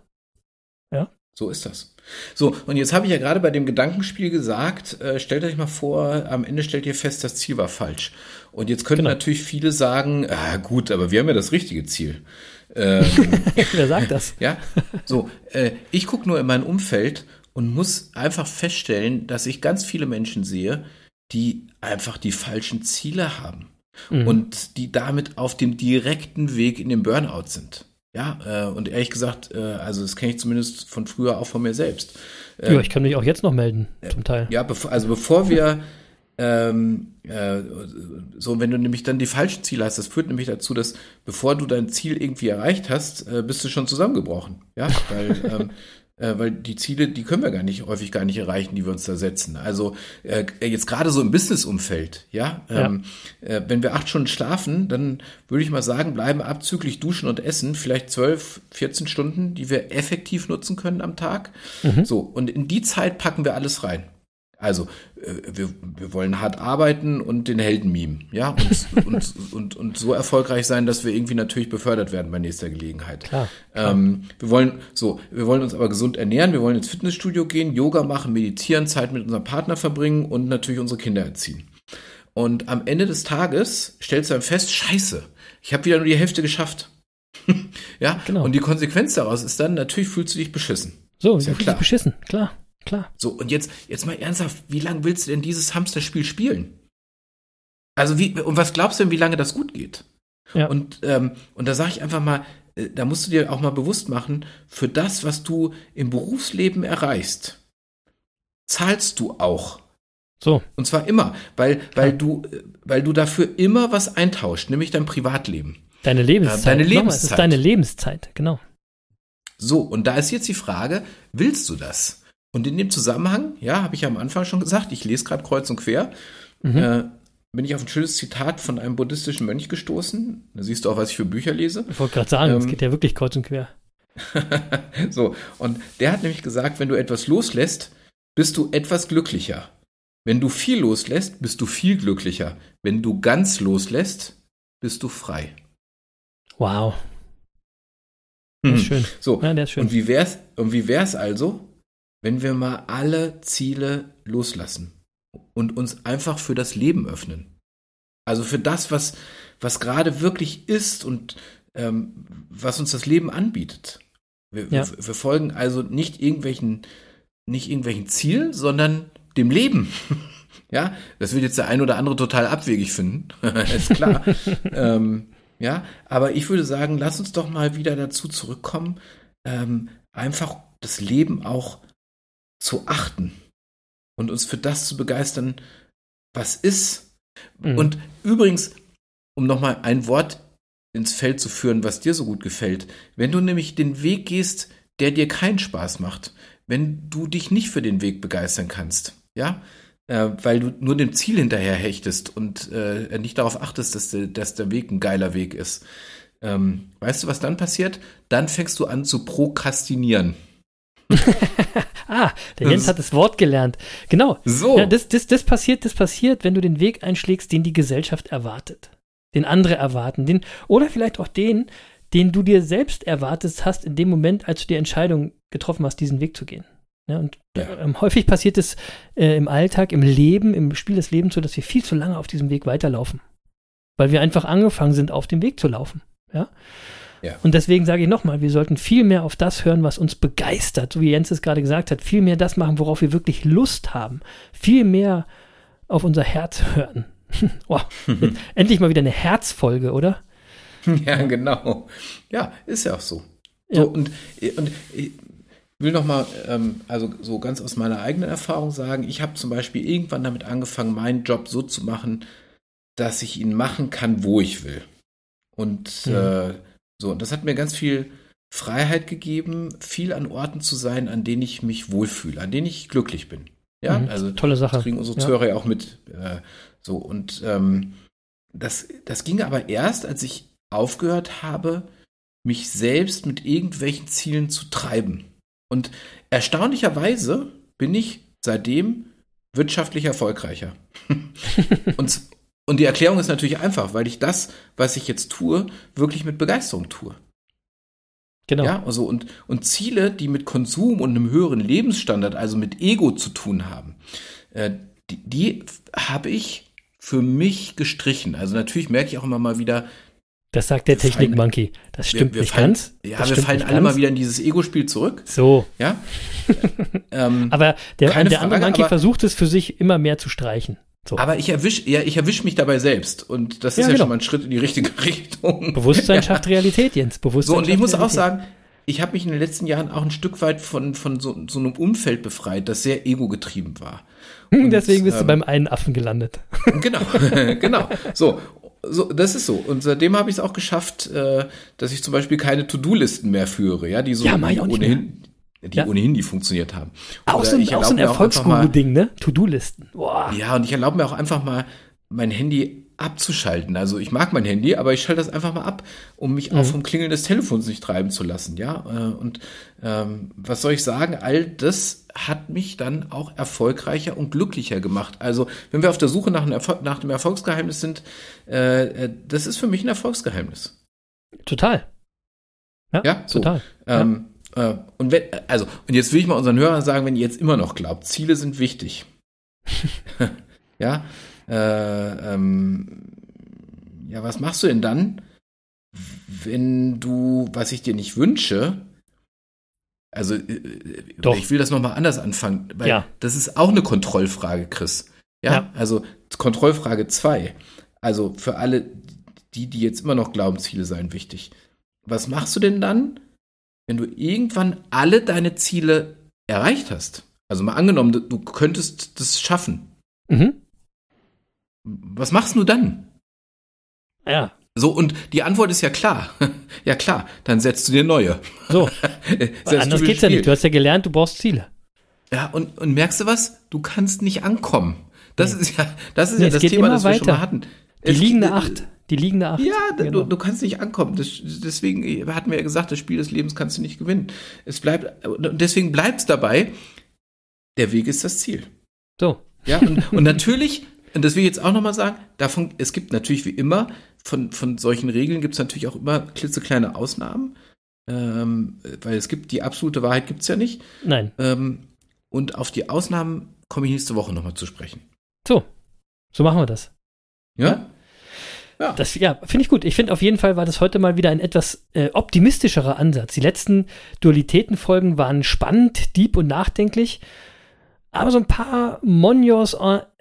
[SPEAKER 2] So ist das. So, und jetzt habe ich ja gerade bei dem Gedankenspiel gesagt, äh, stellt euch mal vor, am Ende stellt ihr fest, das Ziel war falsch. Und jetzt können
[SPEAKER 4] Genau.
[SPEAKER 2] natürlich viele sagen, ah, gut, aber wir haben ja das richtige Ziel. Ähm, [laughs]
[SPEAKER 4] Wer sagt das?
[SPEAKER 2] ja, so, äh, ich gucke nur in mein Umfeld und muss einfach feststellen, dass ich ganz viele Menschen sehe, die einfach die falschen Ziele haben mhm. und die damit auf dem direkten Weg in den Burnout sind. Ja, äh, und ehrlich gesagt, äh, also das kenne ich zumindest von früher auch von mir selbst.
[SPEAKER 4] Äh, ja, ich kann mich auch jetzt noch melden, zum Teil.
[SPEAKER 2] Ja, bev also bevor wir ähm, äh, so, wenn du nämlich dann die falschen Ziele hast, das führt nämlich dazu, dass bevor du dein Ziel irgendwie erreicht hast, äh, bist du schon zusammengebrochen. Ja, weil [laughs] ähm, äh, weil die Ziele, die können wir gar nicht, häufig gar nicht erreichen, die wir uns da setzen. Also äh, jetzt gerade so im Business-Umfeld, ja, ähm, ja. Äh, wenn wir acht Stunden schlafen, dann würde ich mal sagen, bleiben abzüglich Duschen und Essen vielleicht zwölf, 14 Stunden, die wir effektiv nutzen können am Tag. Mhm. So, und in die Zeit packen wir alles rein. Also, äh, wir, wir wollen hart arbeiten und den Helden mimen, ja, und, [laughs] und, und, und so erfolgreich sein, dass wir irgendwie natürlich befördert werden bei nächster Gelegenheit. Klar, klar. Ähm, wir wollen so, wir wollen uns aber gesund ernähren, wir wollen ins Fitnessstudio gehen, Yoga machen, meditieren, Zeit mit unserem Partner verbringen und natürlich unsere Kinder erziehen. Und am Ende des Tages stellst du dann fest, scheiße, ich habe wieder nur die Hälfte geschafft. [laughs] ja, genau. und die Konsequenz daraus ist dann, natürlich fühlst du dich beschissen.
[SPEAKER 4] So, ist ja klar. beschissen, klar. Klar.
[SPEAKER 2] So, und jetzt, jetzt mal ernsthaft, wie lange willst du denn dieses Hamsterspiel spielen? Also, wie, und was glaubst du denn, wie lange das gut geht? Ja. Und, ähm, und da sage ich einfach mal, äh, da musst du dir auch mal bewusst machen, für das, was du im Berufsleben erreichst, zahlst du auch. So. Und zwar immer, weil, weil du, weil du dafür immer was eintauscht, nämlich dein Privatleben.
[SPEAKER 4] Deine Lebenszeit.
[SPEAKER 2] Äh, deine Lebenszeit. Nochmal,
[SPEAKER 4] es ist deine Lebenszeit, genau.
[SPEAKER 2] So, und da ist jetzt die Frage, willst du das? Und in dem Zusammenhang, ja, habe ich ja am Anfang schon gesagt, ich lese gerade kreuz und quer, mhm. äh, bin ich auf ein schönes Zitat von einem buddhistischen Mönch gestoßen. Da siehst du auch, was ich für Bücher lese.
[SPEAKER 4] Ich wollte gerade sagen, es ähm, geht ja wirklich kreuz und quer. [laughs]
[SPEAKER 2] so, und der hat nämlich gesagt, wenn du etwas loslässt, bist du etwas glücklicher. Wenn du viel loslässt, bist du viel glücklicher. Wenn du ganz loslässt, bist du frei.
[SPEAKER 4] Wow. Das ist hm. schön.
[SPEAKER 2] So, ja, schön. Und wie wär's, und wie wär's also, wenn wir mal alle Ziele loslassen und uns einfach für das Leben öffnen. Also für das, was, was gerade wirklich ist und ähm, was uns das Leben anbietet. Wir, ja. wir, wir, folgen also nicht irgendwelchen, nicht irgendwelchen Zielen, sondern dem Leben. [laughs] ja, das wird jetzt der ein oder andere total abwegig finden, [laughs] ist klar. [laughs] ähm, ja, aber ich würde sagen, lass uns doch mal wieder dazu zurückkommen, ähm, einfach das Leben auch zu achten und uns für das zu begeistern, was ist. Mhm. Und übrigens, um nochmal ein Wort ins Feld zu führen, was dir so gut gefällt, wenn du nämlich den Weg gehst, der dir keinen Spaß macht, wenn du dich nicht für den Weg begeistern kannst, ja, äh, weil du nur dem Ziel hinterher hechtest und äh, nicht darauf achtest, dass, de, dass, der Weg ein geiler Weg ist. Ähm, weißt du, was dann passiert? Dann fängst du an zu prokrastinieren. [laughs]
[SPEAKER 4] ah, der Jens hat das Wort gelernt. Genau. So. Ja, das, das, das passiert, das passiert, wenn du den Weg einschlägst, den die Gesellschaft erwartet. Den andere erwarten. Den, oder vielleicht auch den, den du dir selbst erwartest hast in dem Moment, als du die Entscheidung getroffen hast, diesen Weg zu gehen. Ja, und ja. Ähm, häufig passiert es äh, im Alltag, im Leben, im Spiel des Lebens so, dass wir viel zu lange auf diesem Weg weiterlaufen. Weil wir einfach angefangen sind, auf dem Weg zu laufen. Ja. Ja. Und deswegen sage ich nochmal, wir sollten viel mehr auf das hören, was uns begeistert, so wie Jens es gerade gesagt hat, viel mehr das machen, worauf wir wirklich Lust haben, viel mehr auf unser Herz hören. [laughs] oh, [laughs] endlich mal wieder eine Herzfolge, oder?
[SPEAKER 2] Ja, genau. Ja, ist ja auch so. so ja. Und, und ich will nochmal, ähm, also so ganz aus meiner eigenen Erfahrung sagen, ich habe zum Beispiel irgendwann damit angefangen, meinen Job so zu machen, dass ich ihn machen kann, wo ich will. Und mhm. äh, so, und das hat mir ganz viel Freiheit gegeben, viel an Orten zu sein, an denen ich mich wohlfühle, an denen ich glücklich bin. Ja,
[SPEAKER 4] mhm, also tolle Sache.
[SPEAKER 2] Das kriegen unsere ja. Zuhörer ja auch mit. Äh, so, und ähm, das, das ging aber erst, als ich aufgehört habe, mich selbst mit irgendwelchen Zielen zu treiben. Und erstaunlicherweise bin ich seitdem wirtschaftlich erfolgreicher. [laughs] und, und die Erklärung ist natürlich einfach, weil ich das, was ich jetzt tue, wirklich mit Begeisterung tue. Genau. Ja, also und, und Ziele, die mit Konsum und einem höheren Lebensstandard, also mit Ego zu tun haben, äh, die, die habe ich für mich gestrichen. Also natürlich merke ich auch immer mal wieder,
[SPEAKER 4] Das sagt der Technik-Monkey. Das stimmt
[SPEAKER 2] wir, wir
[SPEAKER 4] nicht
[SPEAKER 2] fallen,
[SPEAKER 4] ganz.
[SPEAKER 2] Ja, wir fallen alle
[SPEAKER 4] ganz.
[SPEAKER 2] mal wieder in dieses Ego-Spiel zurück.
[SPEAKER 4] So.
[SPEAKER 2] Ja. [laughs] ähm,
[SPEAKER 4] Aber der, der andere
[SPEAKER 2] Frage,
[SPEAKER 4] Monkey
[SPEAKER 2] aber-
[SPEAKER 4] versucht es für sich immer mehr zu streichen. So.
[SPEAKER 2] aber ich erwisch, ja, ich erwisch mich dabei selbst. Und das ist
[SPEAKER 4] Ja,
[SPEAKER 2] ja,
[SPEAKER 4] genau.
[SPEAKER 2] schon mal ein Schritt in die richtige [laughs] Richtung.
[SPEAKER 4] Bewusstsein schafft Realität, Jens. Bewusstsein
[SPEAKER 2] So, und ich muss auch
[SPEAKER 4] Realität.
[SPEAKER 2] sagen, ich habe mich in den letzten Jahren auch ein Stück weit von, von so, so einem Umfeld befreit, das sehr ego-getrieben war. [laughs]
[SPEAKER 4] Hm, Deswegen bist du
[SPEAKER 2] ähm,
[SPEAKER 4] beim einen Affen gelandet. [laughs]
[SPEAKER 2] Genau, genau. So, so, das ist so. Und seitdem habe ich es auch geschafft, äh, dass ich zum Beispiel keine To-Do-Listen mehr führe, ja, die so
[SPEAKER 4] Ja, auch
[SPEAKER 2] ohnehin, die
[SPEAKER 4] Ja.
[SPEAKER 2] ohnehin nie funktioniert haben.
[SPEAKER 4] Auch
[SPEAKER 2] Oder
[SPEAKER 4] so ein,
[SPEAKER 2] ich
[SPEAKER 4] auch so ein
[SPEAKER 2] auch
[SPEAKER 4] Erfolgsguru-Ding, ne? To-Do-Listen.
[SPEAKER 2] Ja, und ich erlaube mir auch einfach mal, mein Handy abzuschalten. Also ich mag mein Handy, aber ich schalte das einfach mal ab, um mich
[SPEAKER 4] Mhm.
[SPEAKER 2] auch vom Klingeln des Telefons nicht treiben zu lassen. Ja, äh, und ähm, was soll ich sagen? All das hat mich dann auch erfolgreicher und glücklicher gemacht. Also wenn wir auf der Suche nach, Erfolg, nach dem Erfolgsgeheimnis sind, äh, äh, das ist für mich ein Erfolgsgeheimnis.
[SPEAKER 4] Total. Ja,
[SPEAKER 2] Ja, so.
[SPEAKER 4] total.
[SPEAKER 2] Ähm, äh, und wenn, also, und jetzt will ich mal unseren Hörern sagen, wenn ihr jetzt immer noch glaubt, Ziele sind wichtig. [laughs] ja, äh, ähm, ja, was machst du denn dann, wenn du, was ich dir nicht wünsche, also äh,
[SPEAKER 4] Doch.
[SPEAKER 2] ich will das nochmal anders anfangen, weil
[SPEAKER 4] Ja.
[SPEAKER 2] das ist auch eine Kontrollfrage, Chris. Ja,
[SPEAKER 4] Ja.
[SPEAKER 2] also Kontrollfrage 2. Also für alle, die, die jetzt immer noch glauben, Ziele seien wichtig. Was machst du denn dann, wenn du irgendwann alle deine Ziele erreicht hast? Also mal angenommen, du, du könntest das schaffen.
[SPEAKER 4] Mhm.
[SPEAKER 2] Was machst du dann?
[SPEAKER 4] Ja,
[SPEAKER 2] So, und die Antwort ist ja klar. [laughs] ja klar, dann setzt du dir neue.
[SPEAKER 4] so. [laughs] Anders geht's ja
[SPEAKER 2] Spiel.
[SPEAKER 4] nicht. Du hast ja gelernt, du brauchst Ziele.
[SPEAKER 2] Ja, und, und merkst du was? Du kannst nicht ankommen. Das ist ja, das ist
[SPEAKER 4] Nee,
[SPEAKER 2] ja das Thema, das wir schon
[SPEAKER 4] weiter.
[SPEAKER 2] mal hatten.
[SPEAKER 4] Die
[SPEAKER 2] Es-
[SPEAKER 4] liegende Acht. Die liegende Acht.
[SPEAKER 2] Ja,
[SPEAKER 4] Genau.
[SPEAKER 2] du, du kannst nicht ankommen. Das, deswegen hatten wir ja gesagt, das Spiel des Lebens kannst du nicht gewinnen. Es bleibt, und deswegen bleibt es dabei, der Weg ist das Ziel.
[SPEAKER 4] So.
[SPEAKER 2] Ja, und, und natürlich, und das will ich jetzt auch nochmal sagen, davon, es gibt natürlich wie immer, von, von solchen Regeln gibt es natürlich auch immer klitzekleine Ausnahmen, ähm, weil es gibt, die absolute Wahrheit gibt es ja nicht.
[SPEAKER 4] Nein.
[SPEAKER 2] Ähm, und auf die Ausnahmen komme ich nächste Woche nochmal zu sprechen.
[SPEAKER 4] So. So machen wir das.
[SPEAKER 2] Ja?
[SPEAKER 4] Das, ja, finde ich gut. Ich finde auf jeden Fall war das heute mal wieder ein etwas äh, optimistischerer Ansatz. Die letzten Dualitätenfolgen waren spannend, deep und nachdenklich. Aber so ein paar Monios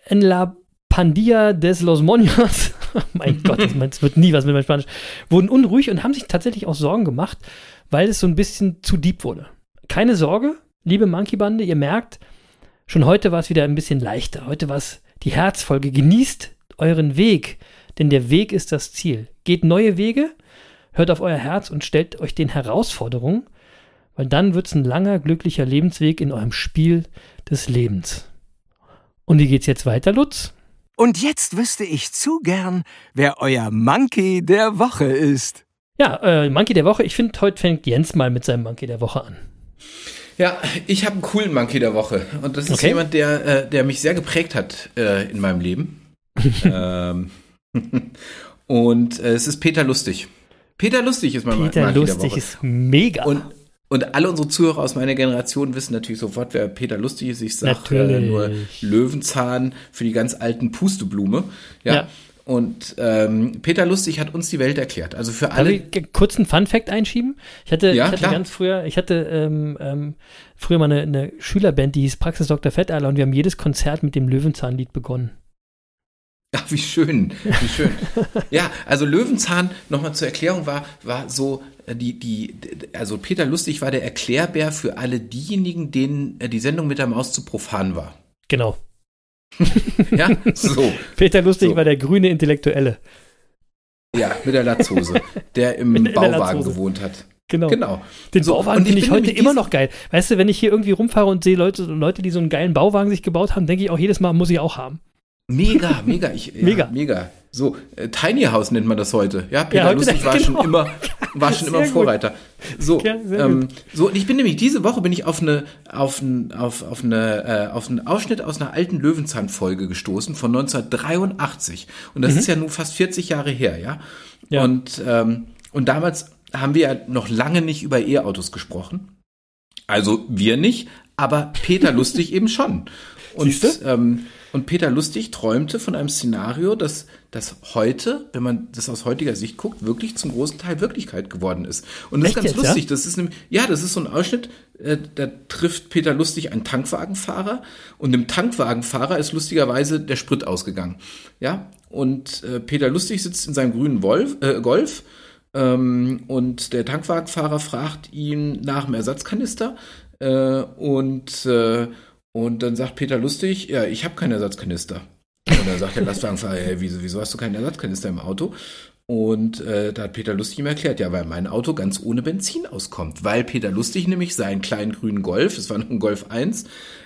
[SPEAKER 4] en- la Pandilla des los Monios, [laughs] mein Gott, das wird nie was mit meinem Spanisch, wurden unruhig und haben sich tatsächlich auch Sorgen gemacht, weil es so ein bisschen zu deep wurde. Keine Sorge, liebe Monkey-Bande, ihr merkt, schon heute war es wieder ein bisschen leichter. Heute war es die Herzfolge. Genießt euren Weg, denn der Weg ist das Ziel. Geht neue Wege, hört auf euer Herz und stellt euch den Herausforderungen, weil dann wird es ein langer, glücklicher Lebensweg in eurem Spiel des Lebens. Und wie geht's jetzt weiter, Lutz?
[SPEAKER 1] Und jetzt wüsste ich zu gern, wer euer Monkey der Woche ist.
[SPEAKER 4] Ja, äh, Monkey der Woche. Ich finde, heute fängt Jens mal mit seinem Monkey der Woche an.
[SPEAKER 2] Ja, ich habe einen coolen Monkey der Woche. Und das ist
[SPEAKER 4] Okay.
[SPEAKER 2] jemand, der, äh, der mich sehr geprägt hat äh, in meinem Leben. [laughs] ähm, [laughs] und äh, es ist Peter Lustig. Peter Lustig ist mein
[SPEAKER 4] Peter
[SPEAKER 2] Monkey der
[SPEAKER 4] Lustig ist mega.
[SPEAKER 2] Und, und alle unsere Zuhörer aus meiner Generation wissen natürlich sofort, wer Peter Lustig ist. Ich sage äh, nur Löwenzahn für die ganz alten Pusteblume. Ja.
[SPEAKER 4] Ja.
[SPEAKER 2] Und ähm, Peter Lustig hat uns die Welt erklärt. Also für
[SPEAKER 4] Darf
[SPEAKER 2] alle.
[SPEAKER 4] ich g- kurz einen Fun-Fact einschieben? Ich hatte,
[SPEAKER 2] Ja,
[SPEAKER 4] ich hatte
[SPEAKER 2] klar.
[SPEAKER 4] ganz früher, ich hatte ähm, ähm, früher mal eine, eine Schülerband, die hieß Praxis Dr. Fetteile und wir haben jedes Konzert mit dem Löwenzahnlied begonnen. [laughs]
[SPEAKER 2] Ach, wie schön, wie schön. ja, also Löwenzahn, nochmal zur Erklärung, war, war so, äh, die, die, also Peter Lustig war der Erklärbär für alle diejenigen, denen äh, die Sendung mit der Maus zu profan war.
[SPEAKER 4] Genau. [laughs]
[SPEAKER 2] Ja, so,
[SPEAKER 4] Peter Lustig
[SPEAKER 2] So.
[SPEAKER 4] war der grüne Intellektuelle.
[SPEAKER 2] ja, mit der Latzhose, der im [laughs]
[SPEAKER 4] der
[SPEAKER 2] Bauwagen
[SPEAKER 4] Latzhose.
[SPEAKER 2] gewohnt hat.
[SPEAKER 4] Genau.
[SPEAKER 2] Genau.
[SPEAKER 4] Den
[SPEAKER 2] So,
[SPEAKER 4] Bauwagen
[SPEAKER 2] ich
[SPEAKER 4] finde ich
[SPEAKER 2] bin
[SPEAKER 4] heute immer noch geil. Weißt du, wenn ich hier irgendwie rumfahre und sehe Leute, Leute, die so einen geilen Bauwagen sich gebaut haben, denke ich auch jedes Mal, muss ich auch haben.
[SPEAKER 2] Mega, mega, ich, ja,
[SPEAKER 4] Mega.
[SPEAKER 2] mega. So, äh, Tiny House nennt man das heute. Ja, Peter
[SPEAKER 4] Ja,
[SPEAKER 2] Lustig [laughs] war
[SPEAKER 4] genau.
[SPEAKER 2] schon immer, war schon [laughs] immer
[SPEAKER 4] gut.
[SPEAKER 2] Vorreiter. So,
[SPEAKER 4] Ja, sehr
[SPEAKER 2] ähm, so, und ich bin nämlich diese Woche bin ich auf eine, auf ein, auf, auf eine, äh, auf einen Ausschnitt aus einer alten Löwenzahn-Folge gestoßen von 1983. Und das ist ja nun fast 40 Jahre her, ja.
[SPEAKER 4] Mhm. Ja.
[SPEAKER 2] Und, ähm, und damals haben wir ja noch lange nicht über E-Autos gesprochen. Also wir nicht, aber Peter [laughs] Lustig eben schon. Und, ähm, und Peter Lustig träumte von einem Szenario, das, das heute, wenn man das aus heutiger Sicht guckt, wirklich zum großen Teil Wirklichkeit geworden ist. Und das
[SPEAKER 4] Echt
[SPEAKER 2] ist ganz
[SPEAKER 4] jetzt,
[SPEAKER 2] lustig.
[SPEAKER 4] ja?
[SPEAKER 2] Das ist nämlich, ja, das ist so ein Ausschnitt, äh, da trifft Peter Lustig einen Tankwagenfahrer und dem Tankwagenfahrer ist lustigerweise der Sprit ausgegangen. Ja, und äh, Peter Lustig sitzt in seinem grünen Wolf, äh, Golf ähm, und der Tankwagenfahrer fragt ihn nach dem Ersatzkanister äh, und, äh, und dann sagt Peter Lustig, ja, ich habe keinen Ersatzkanister. Und dann sagt der Lastwagenfahrer, [laughs] hey, wieso, wieso hast du keinen Ersatzkanister im Auto? Und äh, da hat Peter Lustig ihm erklärt, ja, weil mein Auto ganz ohne Benzin auskommt. Weil Peter Lustig nämlich seinen kleinen grünen Golf, es war noch ein Golf 1,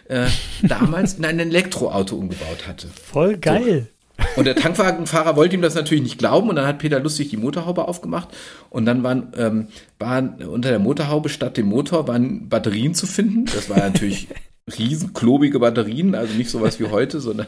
[SPEAKER 2] äh, damals in ein Elektroauto umgebaut hatte.
[SPEAKER 4] Voll geil.
[SPEAKER 2] Und der Tankwagenfahrer wollte ihm das natürlich nicht glauben und dann hat Peter lustig die Motorhaube aufgemacht und dann waren, ähm, waren unter der Motorhaube statt dem Motor waren Batterien zu finden. Das war natürlich riesen klobige Batterien, also nicht sowas wie heute, [laughs] sondern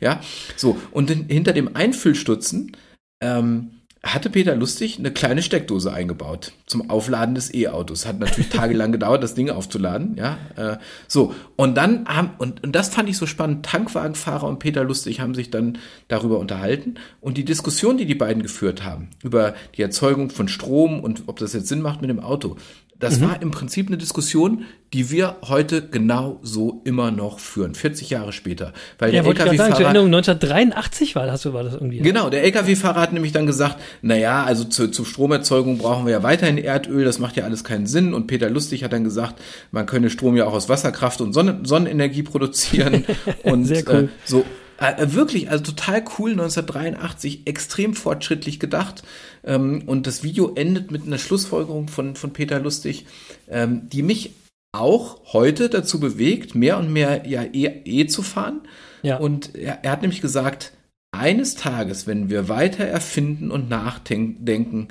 [SPEAKER 2] ja, so und in, hinter dem Einfüllstutzen ähm, hatte Peter Lustig eine kleine Steckdose eingebaut zum Aufladen des E-Autos. Hat natürlich tagelang [laughs] gedauert, das Ding aufzuladen, ja. Äh, so, und dann haben, und, und das fand ich so spannend, Tankwagenfahrer und Peter Lustig haben sich dann darüber unterhalten und die Diskussion, die die beiden geführt haben, über die Erzeugung von Strom und ob das jetzt Sinn macht mit dem Auto, das
[SPEAKER 4] Mhm.
[SPEAKER 2] war im Prinzip eine Diskussion, die wir heute genau so immer noch führen, 40 Jahre später. Weil
[SPEAKER 4] Ja,
[SPEAKER 2] der
[SPEAKER 4] sagen, zur
[SPEAKER 2] LKW-Fahrer
[SPEAKER 4] Erinnerung 1983 war das, war das irgendwie.
[SPEAKER 2] Genau, der LKW-Fahrer hat nämlich dann gesagt, na ja, also zur, zur Stromerzeugung brauchen wir ja weiterhin Erdöl, das macht ja alles keinen Sinn. Und Peter Lustig hat dann gesagt, man könne Strom ja auch aus Wasserkraft und Sonnen Sonnenenergie produzieren. [laughs] und
[SPEAKER 4] Sehr cool.
[SPEAKER 2] äh, so äh, wirklich, also total cool, 1983, extrem fortschrittlich gedacht. Ähm, und das Video endet mit einer Schlussfolgerung von, von Peter Lustig, ähm, die mich auch heute dazu bewegt, mehr und mehr ja E, e zu fahren.
[SPEAKER 4] Ja.
[SPEAKER 2] Und er, er hat nämlich gesagt, eines Tages, wenn wir weiter erfinden und nachdenken,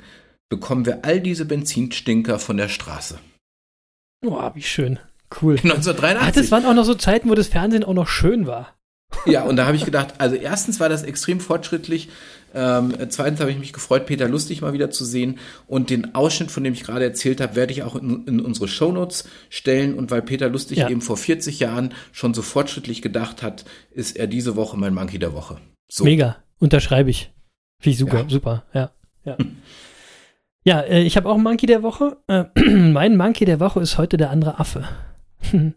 [SPEAKER 2] bekommen wir all diese Benzinstinker von der Straße.
[SPEAKER 4] Oh, wie schön. Cool.
[SPEAKER 2] 1983.
[SPEAKER 4] Ah, das waren auch noch so Zeiten, wo das Fernsehen auch noch schön war.
[SPEAKER 2] Ja, und da habe ich gedacht, also erstens war das extrem fortschrittlich. Ähm, zweitens habe ich mich gefreut, Peter Lustig mal wieder zu sehen. Und den Ausschnitt, von dem ich gerade erzählt habe, werde ich auch in, in unsere Shownotes stellen. Und weil Peter Lustig
[SPEAKER 4] Ja.
[SPEAKER 2] eben vor 40 Jahren schon so fortschrittlich gedacht hat, ist er diese Woche mein Monkey der Woche. So.
[SPEAKER 4] Mega. Unterschreibe ich. Finde ich super,
[SPEAKER 2] Ja.
[SPEAKER 4] super. Ja. Ja, ja äh, ich habe auch einen Monkey der Woche. Äh, [clears throat] mein Monkey der Woche ist heute der andere Affe. [laughs]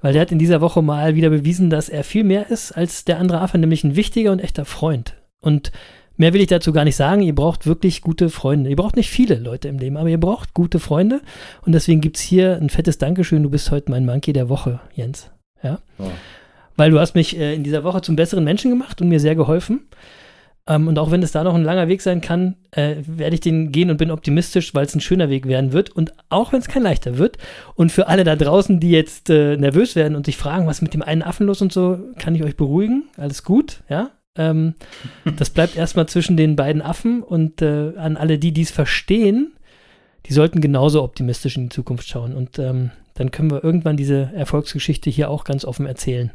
[SPEAKER 4] Weil der hat in dieser Woche mal wieder bewiesen, dass er viel mehr ist als der andere Affe, nämlich ein wichtiger und echter Freund. Und mehr will ich dazu gar nicht sagen. Ihr braucht wirklich gute Freunde. Ihr braucht nicht viele Leute im Leben, aber ihr braucht gute Freunde. Und deswegen gibt es hier ein fettes Dankeschön. Du bist heute mein Monkey der Woche, Jens. Ja.
[SPEAKER 2] Oh.
[SPEAKER 4] Weil du hast mich äh, in dieser Woche zum besseren Menschen gemacht und mir sehr geholfen. Ähm, und auch wenn es da noch ein langer Weg sein kann, äh, werde ich den gehen und bin optimistisch, weil es ein schöner Weg werden wird. Und auch wenn es kein leichter wird. Und für alle da draußen, die jetzt äh, nervös werden und sich fragen, was ist mit dem einen Affen los und so, kann ich euch beruhigen. Alles gut, ja. Ähm, [laughs] das bleibt erstmal zwischen den beiden Affen und äh, an alle, die dies verstehen, die sollten genauso optimistisch in die Zukunft schauen. Und ähm, dann können wir irgendwann diese Erfolgsgeschichte hier auch ganz offen erzählen.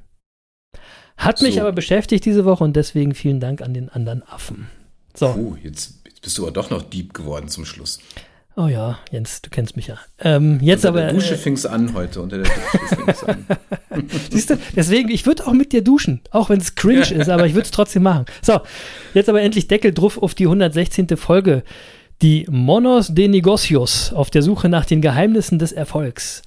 [SPEAKER 4] Hat mich
[SPEAKER 2] So.
[SPEAKER 4] aber beschäftigt diese Woche und deswegen vielen Dank an den anderen Affen. So,
[SPEAKER 2] Puh, jetzt, jetzt bist du aber doch noch deep geworden zum Schluss.
[SPEAKER 4] oh ja, Jens, du kennst mich ja. Ähm, jetzt
[SPEAKER 2] Unter
[SPEAKER 4] aber.
[SPEAKER 2] der Dusche
[SPEAKER 4] äh,
[SPEAKER 2] fing's an heute, unter der Dusche fing's an. [laughs]
[SPEAKER 4] Siehst du, deswegen, ich würde auch mit dir duschen, auch wenn es cringe ist, aber ich würde es trotzdem machen. So, jetzt aber endlich Deckel drauf auf die 116. Folge. Die Monos de Negocios auf der Suche nach den Geheimnissen des Erfolgs.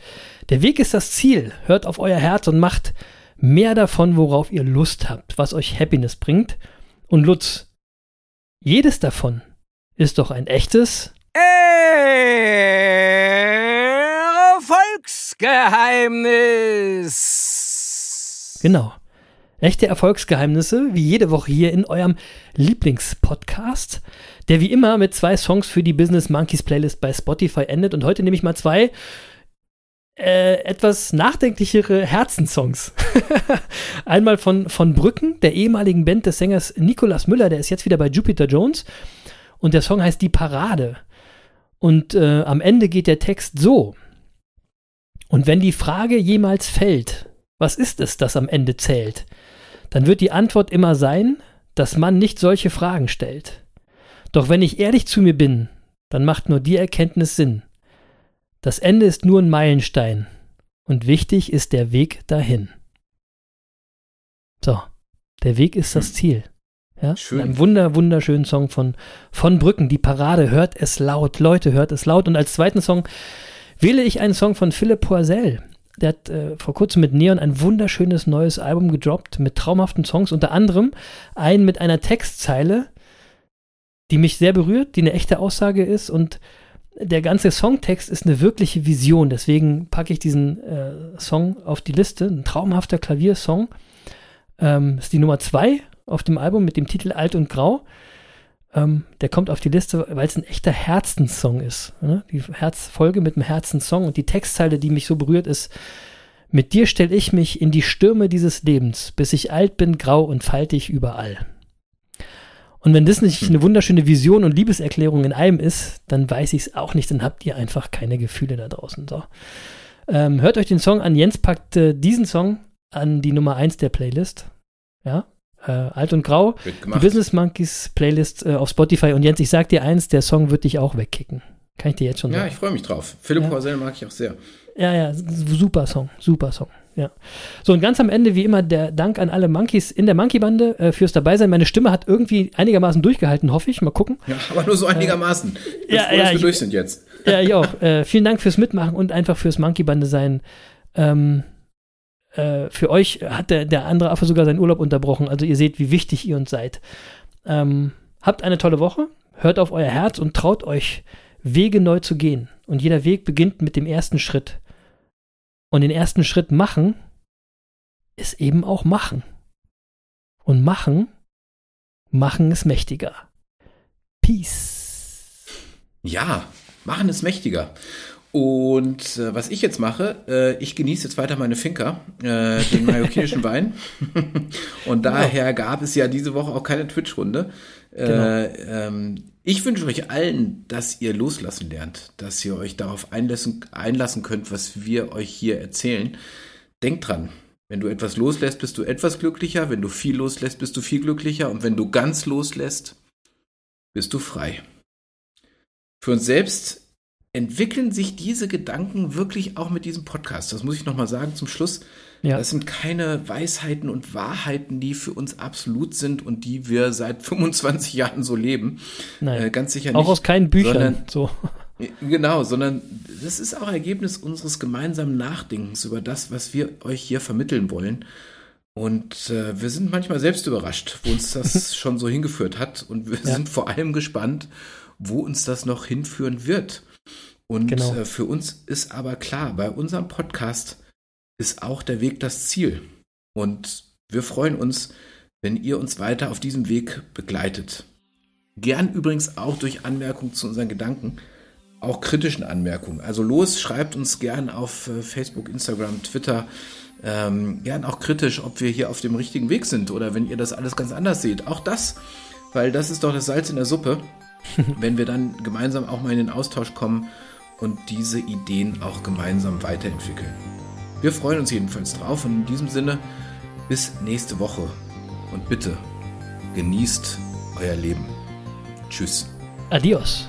[SPEAKER 4] Der Weg ist das Ziel. Hört auf euer Herz und macht mehr davon, worauf ihr Lust habt, was euch Happiness bringt. Und Lutz, jedes davon ist doch ein echtes
[SPEAKER 1] Erfolgsgeheimnis.
[SPEAKER 4] Genau. Echte Erfolgsgeheimnisse, wie jede Woche hier in eurem Lieblingspodcast, der wie immer mit zwei Songs für die Business Monkeys Playlist bei Spotify endet. Und heute nehme ich mal zwei äh, etwas nachdenklichere Herzenssongs. [laughs] Einmal von, von Brücken, der ehemaligen Band des Sängers Nicolas Müller, der ist jetzt wieder bei Jupiter Jones. Und der Song heißt Die Parade. Und äh, am Ende geht der Text so. Und wenn die Frage jemals fällt, was ist es, das am Ende zählt, dann wird die Antwort immer sein, dass man nicht solche Fragen stellt. Doch wenn ich ehrlich zu mir bin, dann macht nur die Erkenntnis Sinn. Das Ende ist nur ein Meilenstein Und wichtig ist der Weg dahin. So, der Weg ist das Ziel. Ja,
[SPEAKER 2] Schön.
[SPEAKER 4] Ein wunder, wunderschönen Song von, von Brücken, die Parade, hört es laut, Leute, hört es laut. Und als zweiten Song wähle ich einen Song von Philipp Poisel. Der hat äh, vor kurzem mit Neon ein wunderschönes neues Album gedroppt mit traumhaften Songs, unter anderem einen mit einer Textzeile, die mich sehr berührt, die eine echte Aussage ist und der ganze Songtext ist eine wirkliche Vision. Deswegen packe ich diesen äh, Song auf die Liste. Ein traumhafter Klaviersong. Ähm, ist die Nummer zwei auf dem Album mit dem Titel Alt und Grau. Ähm, der kommt auf die Liste, weil es ein echter Herzenssong ist. Ne? Die Herzfolge mit einem Herzenssong und die Textzeile, die mich so berührt, ist: Mit dir stelle ich mich in die Stürme dieses Lebens, bis ich alt bin, grau und faltig überall. Und wenn das nicht eine wunderschöne Vision und Liebeserklärung in einem ist, dann weiß ich es auch nicht, dann habt ihr einfach keine Gefühle da draußen. So. Ähm, hört euch den Song an. Jens packt äh, diesen Song an die Nummer 1 der Playlist. Ja, äh, Alt und Grau. Die. Business Monkeys Playlist äh, auf Spotify. Und Jens, ich sag dir eins, der Song wird dich auch wegkicken. Kann ich dir jetzt schon
[SPEAKER 2] Ja,
[SPEAKER 4] sagen.
[SPEAKER 2] ich freue mich drauf. Philipp
[SPEAKER 4] Ja.
[SPEAKER 2] Poisel mag ich auch sehr.
[SPEAKER 4] Ja, ja, super Song, super Song. Ja. So, und ganz am Ende, wie immer, der Dank an alle Monkeys in der Monkey-Bande äh, fürs Dabeisein. Meine Stimme hat irgendwie einigermaßen durchgehalten, hoffe ich. Mal gucken.
[SPEAKER 2] Ja, aber nur so einigermaßen. Ich bin
[SPEAKER 4] Äh, ja,
[SPEAKER 2] froh,
[SPEAKER 4] ja,
[SPEAKER 2] dass wir
[SPEAKER 4] ich-
[SPEAKER 2] durch sind jetzt.
[SPEAKER 4] Ja, ich auch. Äh, vielen Dank fürs Mitmachen und einfach fürs Monkey-Bande sein. Ähm, äh, für euch hat der, der andere Affe sogar seinen Urlaub unterbrochen. Also ihr seht, wie wichtig ihr uns seid. Ähm, habt eine tolle Woche, hört auf euer Herz und traut euch, Wege neu zu gehen. Und jeder Weg beginnt mit dem ersten Schritt. Und den ersten Schritt machen ist eben auch machen. Und machen, machen ist mächtiger. Peace.
[SPEAKER 2] Ja, machen es mächtiger. Und äh, was ich jetzt mache, äh, ich genieße jetzt weiter meine Finca, äh, den mallorquinischen [laughs] Wein. Und daher gab es ja diese Woche auch keine Twitch-Runde. Äh, ähm, ich wünsche euch allen, dass ihr loslassen lernt, dass ihr euch darauf einlassen, einlassen könnt, was wir euch hier erzählen. Denkt dran, wenn du etwas loslässt, bist du etwas glücklicher. Wenn du viel loslässt, bist du viel glücklicher. Und wenn du ganz loslässt, bist du frei. Für uns selbst entwickeln sich diese Gedanken wirklich auch mit diesem Podcast. Das muss ich nochmal sagen zum Schluss.
[SPEAKER 4] Ja.
[SPEAKER 2] Das sind keine Weisheiten und Wahrheiten, die für uns absolut sind und die wir seit 25 Jahren so leben.
[SPEAKER 4] Nein.
[SPEAKER 2] Äh, ganz sicher
[SPEAKER 4] Auch
[SPEAKER 2] nicht.
[SPEAKER 4] aus keinen Büchern.
[SPEAKER 2] sondern-
[SPEAKER 4] so. [laughs]
[SPEAKER 2] Genau, sondern das ist auch Ergebnis unseres gemeinsamen Nachdenkens über das, was wir euch hier vermitteln wollen. Und äh, wir sind manchmal selbst überrascht, wo uns das [laughs] schon so hingeführt hat. Und wir
[SPEAKER 4] Ja.
[SPEAKER 2] sind vor allem gespannt, wo uns das noch hinführen wird. Und
[SPEAKER 4] Genau.
[SPEAKER 2] äh, für uns ist aber klar, bei unserem Podcast ist auch der Weg das Ziel. Und wir freuen uns, wenn ihr uns weiter auf diesem Weg begleitet. Gern übrigens auch durch Anmerkungen zu unseren Gedanken, auch kritischen Anmerkungen. Also los, schreibt uns gern auf äh, Facebook, Instagram, Twitter, ähm, gern auch kritisch, ob wir hier auf dem richtigen Weg sind oder wenn ihr das alles ganz anders seht. Auch das, weil das ist doch das Salz in der Suppe, [laughs] wenn wir dann gemeinsam auch mal in den Austausch kommen und diese Ideen auch gemeinsam weiterentwickeln. Wir freuen uns jedenfalls drauf und in diesem Sinne bis nächste Woche und bitte genießt euer Leben. Tschüss.
[SPEAKER 4] Adios.